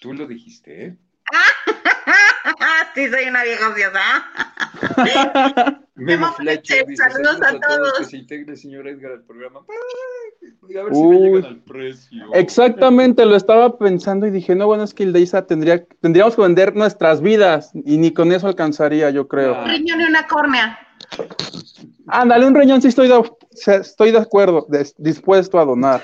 Tú lo dijiste, ¿eh? sí, soy una vieja ociosa. Memo Fletcher dice, saludos, a, todos. Que se integre señor Edgar al programa. a ver si me llegan al precio. Exactamente, lo estaba pensando y dije, no, bueno, es que Ildeisa tendría, tendríamos que vender nuestras vidas y ni con eso alcanzaría, yo creo. Un riñón y una córnea. Ándale, un riñón sí estoy de, estoy de acuerdo, dispuesto a donar.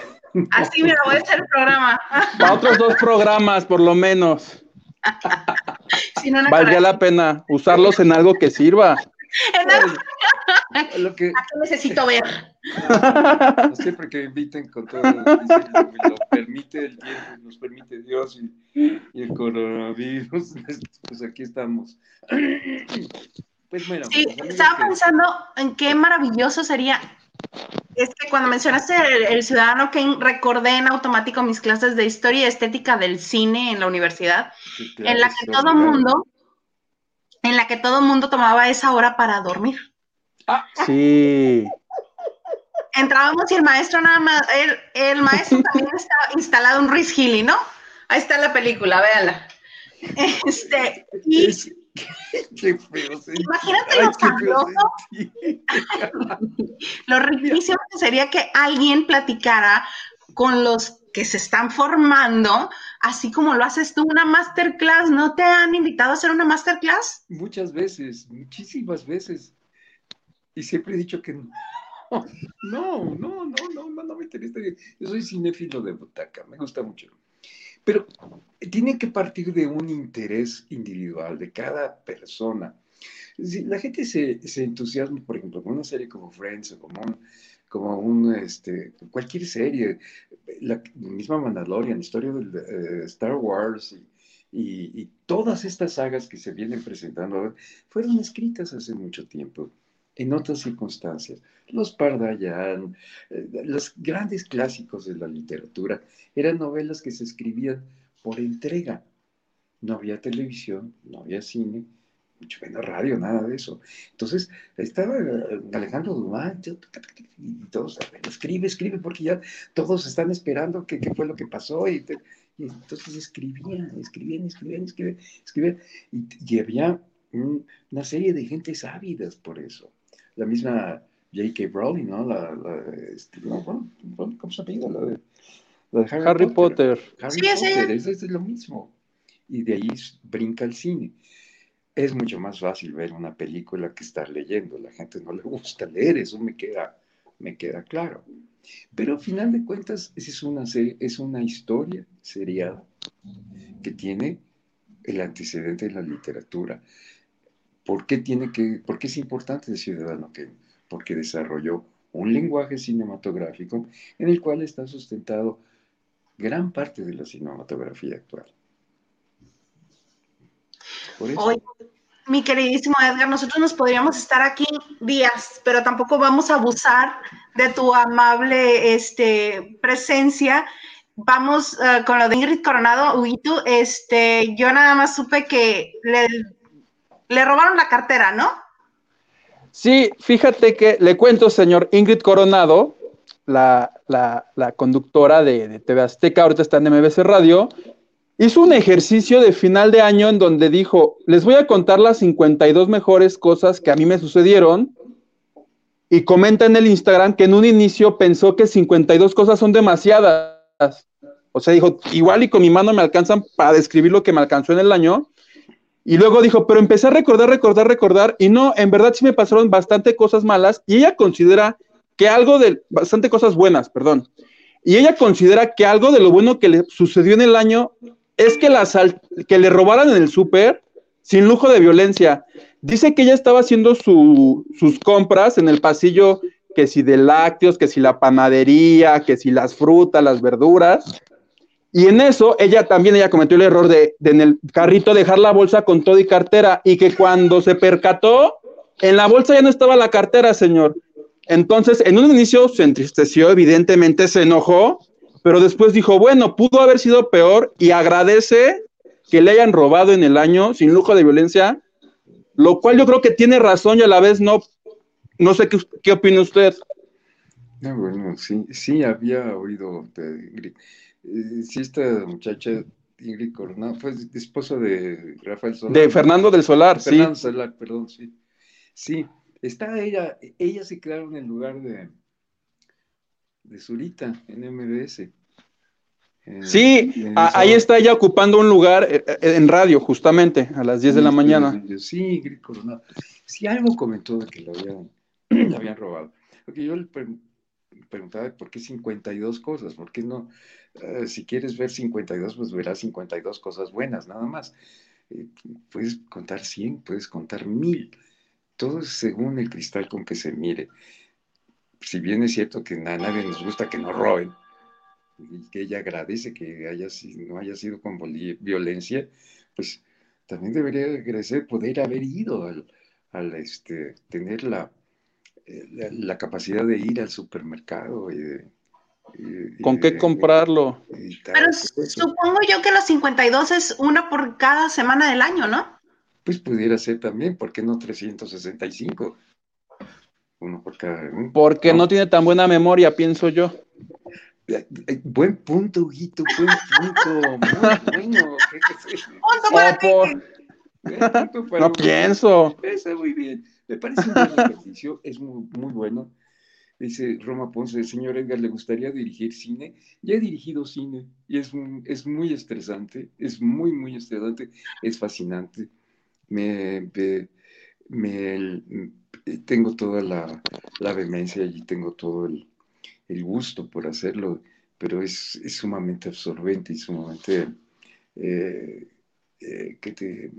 Así, mira, voy a hacer el programa. Para otros dos programas, por lo menos. Valdría la pena usarlos en algo que sirva. Lo que... necesito ver? siempre que me inviten con todo, lo permite el tiempo, nos permite Dios y, el coronavirus, pues aquí estamos. Pues bueno, sí, pues, estaba pensando en qué maravilloso sería. Es que cuando mencionaste el, Ciudadano Kane, recordé en automático mis clases de historia y estética del cine en la universidad, en la que todo mundo, en la que todo mundo tomaba esa hora para dormir. Ah, sí. Entrábamos y el maestro nada más, el, maestro también está instalado en Ruiz Hilly, ¿no? Ahí está la película, véanla. Este, y qué feo. Imagínate lo famoso, lo riquísimo que sería que alguien platicara con los que se están formando, así como lo haces tú, una masterclass. ¿No te han invitado a hacer una masterclass? Muchas veces, muchísimas veces. Y siempre he dicho que no. No, no, no, no, no, me interesa. Yo soy cinéfilo de butaca, me gusta mucho. Pero tiene que partir de un interés individual de cada persona. Si la gente se, se, entusiasma, por ejemplo, con una serie como Friends o como como un este, cualquier serie, la, misma Mandalorian, la historia de eh, Star Wars y, y, todas estas sagas que se vienen presentando fueron escritas hace mucho tiempo en otras circunstancias. Los Pardayan, eh, los grandes clásicos de la literatura, eran novelas que se escribían por entrega. No había televisión, no había cine, mucho menos radio, nada de eso. Entonces, estaba eh, Alejandro Dumas y todos, escribe, escribe, porque ya todos están esperando qué, fue lo que pasó. Y, entonces escribían, escribían, escribían, escribían, escribían. Y, había una serie de gentes ávidas por eso la misma J.K. Rowling, ¿no? La, este, ¿Cómo se apellida? La de, Harry, Potter. Harry Potter, eso es lo mismo. Y de ahí brinca el cine. Es mucho más fácil ver una película que estar leyendo. La gente no le gusta leer, eso me queda, me queda claro. Pero al final de cuentas es una, es una historia seriada que tiene el antecedente de la literatura. ¿Por qué, tiene que, por qué es importante el ciudadano que Porque desarrolló un lenguaje cinematográfico en el cual está sustentado gran parte de la cinematografía actual. Oye, mi queridísimo Edgar, nosotros nos podríamos estar aquí días, pero tampoco vamos a abusar de tu amable este, presencia. Vamos uh, con lo de Ingrid Coronado, Huitu. Este, yo nada más supe que le le robaron la cartera, ¿no? Sí, fíjate que le cuento, señor Ingrid Coronado, la, conductora de, TV Azteca, ahorita está en MBC Radio, hizo un ejercicio de final de año en donde dijo, les voy a contar las 52 mejores cosas que a mí me sucedieron, y comenta en el Instagram que en un inicio pensó que 52 cosas son demasiadas. O sea, dijo, igual y con mi mano me alcanzan para describir lo que me alcanzó en el año, y luego dijo, pero empecé a recordar, recordar, recordar, y no, en verdad sí me pasaron bastante cosas malas, y ella considera que algo de, bastante cosas buenas, perdón, y ella considera que algo de lo bueno que le sucedió en el año es que, la que le robaran en el súper sin lujo de violencia. Dice que ella estaba haciendo sus compras en el pasillo, que si de lácteos, que si la panadería, que si las frutas, las verduras, y en eso, ella también, ella cometió el error de, en el carrito dejar la bolsa con todo y cartera, y que cuando se percató, en la bolsa ya no estaba la cartera, señor. Entonces, en un inicio se entristeció, evidentemente se enojó, pero después dijo, bueno, pudo haber sido peor y agradece que le hayan robado en el año sin lujo de violencia, lo cual yo creo que tiene razón y a la vez no. No sé qué, qué opina usted. Bueno, sí, sí había oído de, sí, esta muchacha, Ingrid Coronado, fue esposa de Rafael Solar. De Fernando del Solar, sí. Fernando Solar, perdón, sí. Sí, está ella, ella se quedaron en lugar de, de Zurita en MBS. Eh, sí, ahí está ella ocupando un lugar eh, eh, en radio, justamente, a las 10 de la mañana. Sí, Gris Coronado. Sí, algo comentó de que lo habían, habían robado. Porque yo le preguntaba por qué 52 cosas, por qué no, si quieres ver 52, pues verás 52 cosas buenas, nada más. puedes contar 100, puedes contar 1000. Todo según el cristal con que se mire. Si bien es cierto que a nadie nos gusta que nos roben, y que ella agradece que haya, no haya sido con violencia, pues también debería agradecer poder haber ido al, este, tener la, eh, la, capacidad de ir al supermercado y ¿Con qué comprarlo? Pero supongo yo que los 52 es una por cada semana del año, ¿no? Pues pudiera ser también, ¿por qué no 365? Uno por cada. Porque no tiene tan buena memoria, pienso yo. Eh, buen punto, Huguito, buen punto. Muy bueno. no pienso. Está muy bien. Me parece un buen ejercicio, es muy, muy bueno. Dice Roma Ponce, señor Edgar, ¿le gustaría dirigir cine? Ya he dirigido cine y es, es muy estresante, es muy, muy estresante, es fascinante. Me, me, tengo toda la, la vehemencia y tengo todo el, el gusto por hacerlo, pero es, sumamente absorbente y sumamente eh, eh, que te,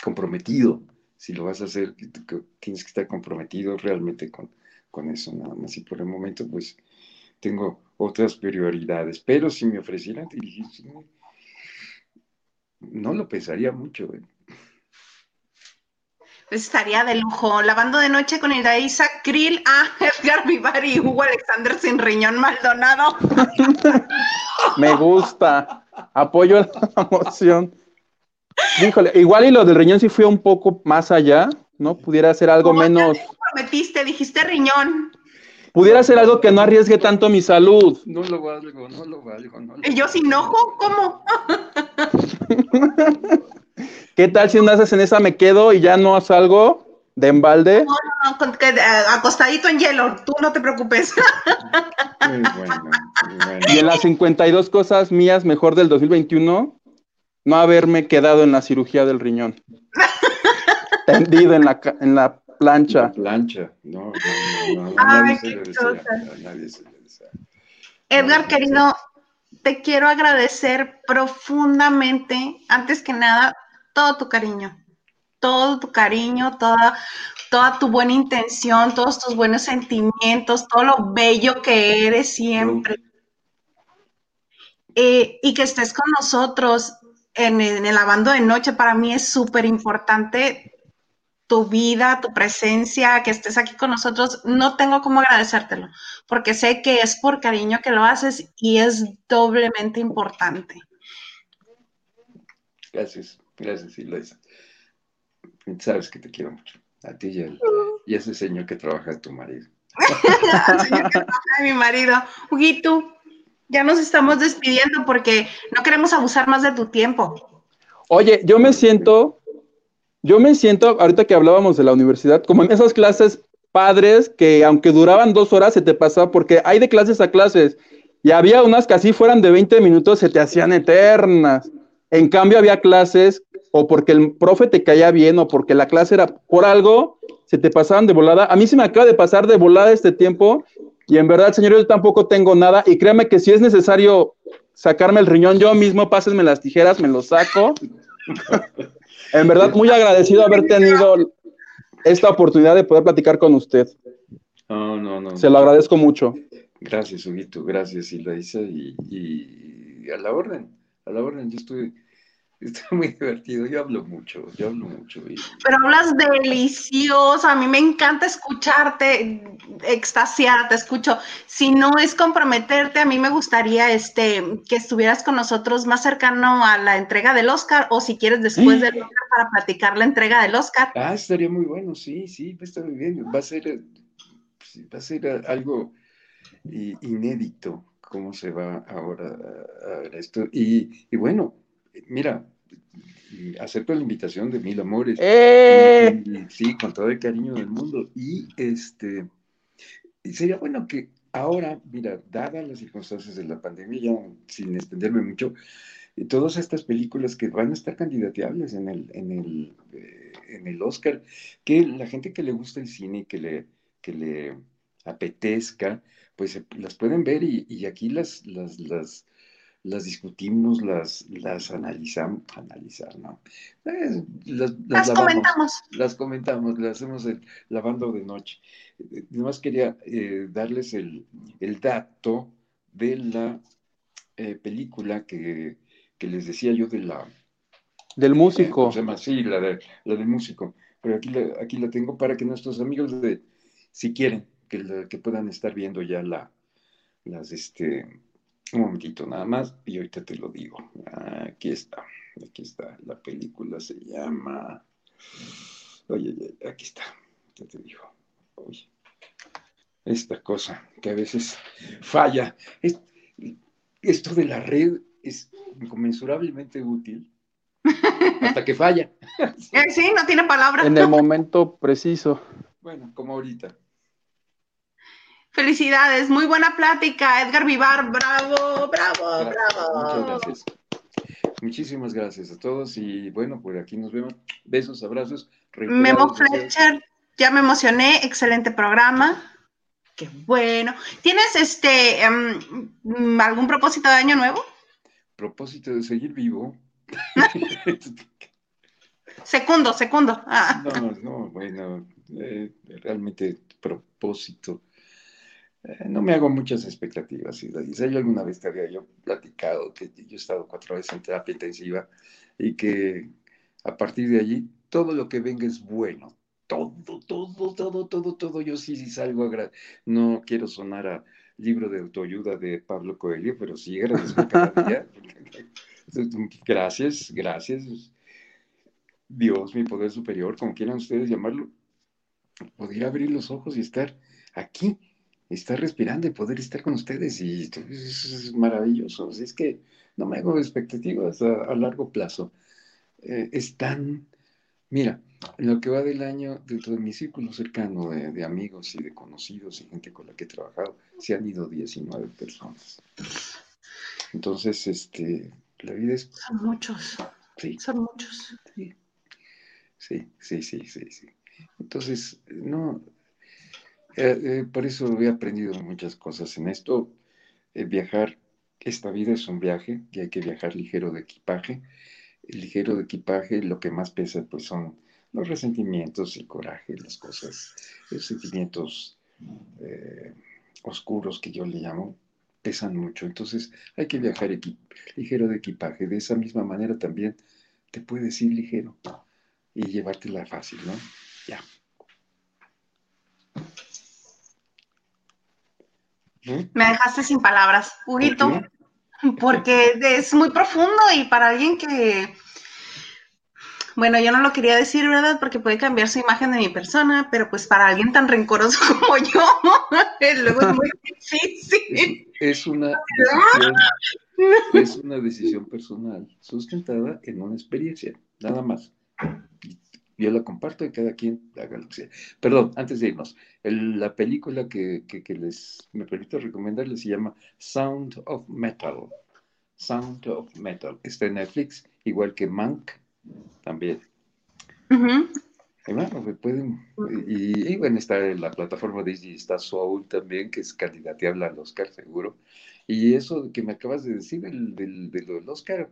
comprometido. Si lo vas a hacer, tienes que estar comprometido realmente con, con eso, nada más. Y por el momento, pues, tengo otras prioridades. Pero si me ofrecieran dirigir no lo pensaría mucho. ¿eh? estaría de lujo. Lavando de noche con Iraísa Krill, a Edgar Vivar y Hugo Alexander sin riñón Maldonado. Me gusta. Apoyo la moción. Híjole, igual y lo del riñón sí fue un poco más allá, ¿no? Pudiera ser algo menos. prometiste? Dijiste riñón. Pudiera ser algo que no arriesgue tanto mi salud. No lo valgo, no lo valgo. No ¿Y yo sin ojo? ¿Cómo? ¿Qué tal si haces en esa me quedo y ya no salgo de embalde? No, no, no, eh, acostadito en hielo, tú no te preocupes. Muy bueno, muy bueno. Y en las 52 cosas mías mejor del 2021, no haberme quedado en la cirugía del riñón. Tendido en la, en la plancha. La plancha, no, no, no, nadie, se nadie se le desea. Edgar, querido, te quiero agradecer profundamente, antes que nada, todo tu cariño, todo tu cariño, toda, toda tu buena intención, todos tus buenos sentimientos, todo lo bello que eres siempre. Eh, y que estés con nosotros en, en el lavando de noche, para mí es súper importante tu vida, tu presencia, que estés aquí con nosotros, no tengo cómo agradecértelo, porque sé que es por cariño que lo haces y es doblemente importante. Gracias. Gracias, Eloisa. Sabes que te quiero mucho. A ti y, a, y ese señor que trabaja tu marido. Al señor que trabaja mi marido. Huguito, ya nos estamos despidiendo porque no queremos abusar más de tu tiempo. Oye, yo me siento, yo me siento, ahorita que hablábamos de la universidad, como en esas clases padres que aunque duraban dos horas se te pasaba, porque hay de clases a clases, y había unas que así fueran de 20 minutos, se te hacían eternas. En cambio, había clases o porque el profe te caía bien o porque la clase era por algo, se te pasaban de volada. A mí se me acaba de pasar de volada este tiempo y en verdad, señor, yo tampoco tengo nada y créame que si es necesario sacarme el riñón yo mismo, pásenme las tijeras, me lo saco. en verdad, muy agradecido haber tenido esta oportunidad de poder platicar con usted. No, no, no. Se lo agradezco mucho. Gracias, Huguito, gracias, Ilaisa, y, y a la orden, a la orden, yo estoy Está muy divertido, yo hablo mucho, yo hablo mucho. Pero hablas delicioso, a mí me encanta escucharte, extasiar, te escucho. Si no es comprometerte, a mí me gustaría este, que estuvieras con nosotros más cercano a la entrega del Oscar, o si quieres después del Oscar para platicar la entrega del Oscar. Ah, estaría muy bueno, sí, sí, va a estar muy bien. Va a ser, va a ser algo inédito cómo se va ahora a, ver esto. Y, y bueno, mira, acepto la invitación de Mil Amores. ¡Eh! sí, con todo el cariño del mundo. Y este, sería bueno que ahora, mira, dadas las circunstancias de la pandemia, ya sin extenderme mucho, todas estas películas que van a estar candidateables en el, en el, eh, en el Oscar, que la gente que le gusta el cine y que le, que le apetezca, pues las pueden ver y, aquí las, las, las, las discutimos, las, las analizamos, analizar, ¿no? Eh, las, comentamos. Las comentamos, las hacemos el lavando de noche. Además quería eh, darles el, dato de la película que que les decía yo de la... Del músico. sí, la, de, la del músico. Pero aquí la, aquí la tengo para que nuestros amigos, de, si quieren, que, que puedan estar viendo ya la, las, este, un momentito nada más, y ahorita te lo digo. Aquí está, aquí está, la película se llama... Oye, aquí está, ya te digo. Oye, esta cosa que a veces falla. esto de la red es inconmensurablemente útil hasta que falla. Eh, sí, no tiene palabra. En el momento preciso. Bueno, como ahorita. Felicidades, muy buena plática, Edgar Vivar, bravo, bravo, bravo. Muchas gracias. Muchísimas gracias a todos y bueno, por aquí nos vemos. Besos, abrazos. Memo Fletcher, ya me emocioné, excelente programa. Qué bueno. ¿Tienes este em, algún propósito de año nuevo? propósito de seguir vivo. Segundo, segundo. Ah. No, no, bueno, eh, realmente propósito. Eh, no me hago muchas expectativas. Si yo alguna vez te había yo platicado que yo he estado cuatro veces en terapia intensiva y que a partir de allí todo lo que venga es bueno. Todo, todo, todo, todo, todo. Yo sí, sí salgo a... No quiero sonar a libro de autoayuda de Pablo Coelho, pero sí agradezco cada día. Gracias, gracias. Dios, mi poder superior, como quieran ustedes llamarlo, poder abrir los ojos y estar aquí, estar respirando y poder estar con ustedes. Y es maravilloso. es que no me hago expectativas a, largo plazo. Eh, es tan, mira, en lo que va del año, dentro de mi círculo cercano de, amigos y de conocidos y gente con la que he trabajado, se han ido 19 personas. Entonces, este, la vida es... Son muchos. Sí. Son muchos. Sí, sí, sí, sí, sí. Entonces, no, eh, eh, por eso he aprendido muchas cosas en esto. Eh, viajar, esta vida es un viaje y hay que viajar ligero de equipaje. ligero de equipaje, lo que más pesa pues son los resentimientos, el coraje, las cosas, los sentimientos eh, oscuros que yo le llamo, pesan mucho. Entonces hay que viajar ligero de equipaje. De esa misma manera también te puedes ir ligero y llevártela fácil, ¿no? Me dejaste sin palabras, Huguito, porque es muy profundo y para alguien que bueno, yo no lo quería decir, ¿verdad? Porque puede cambiar su imagen de mi persona, pero pues para alguien tan rencoroso como yo, luego es muy difícil. Es, una decisión, es una decisión personal sustentada en una experiencia, nada más. Yo la comparto y cada quien haga lo que sea. Perdón, antes de irnos, la película que, les me permito recomendarles se llama Sound of Metal. Sound of Metal. Está en Netflix, igual que Mank también. Y bueno, pueden, y, bueno, está en la plataforma Disney, está Soul también, que es candidateable al Oscar, seguro. Y eso que me acabas de decir, del, del, del Oscar,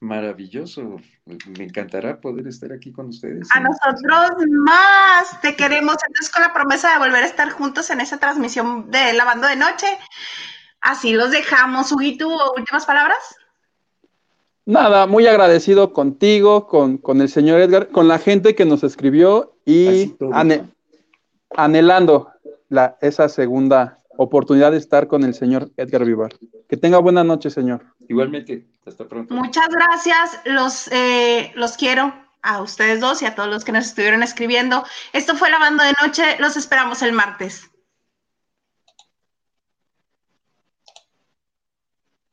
maravilloso. Me encantará poder estar aquí con ustedes. A nosotros más. Te queremos entonces con la promesa de volver a estar juntos en esa transmisión de Lavando de Noche. Así los dejamos. Huguito, últimas palabras. Nada, muy agradecido contigo, con, el señor Edgar, con la gente que nos escribió y anhelando la, esa segunda oportunidad de estar con el señor Edgar Vivar. Que tenga buena noche, señor. Igualmente, hasta pronto. Muchas gracias, los, eh, los quiero a ustedes dos y a todos los que nos estuvieron escribiendo. Esto fue la banda de noche, los esperamos el martes.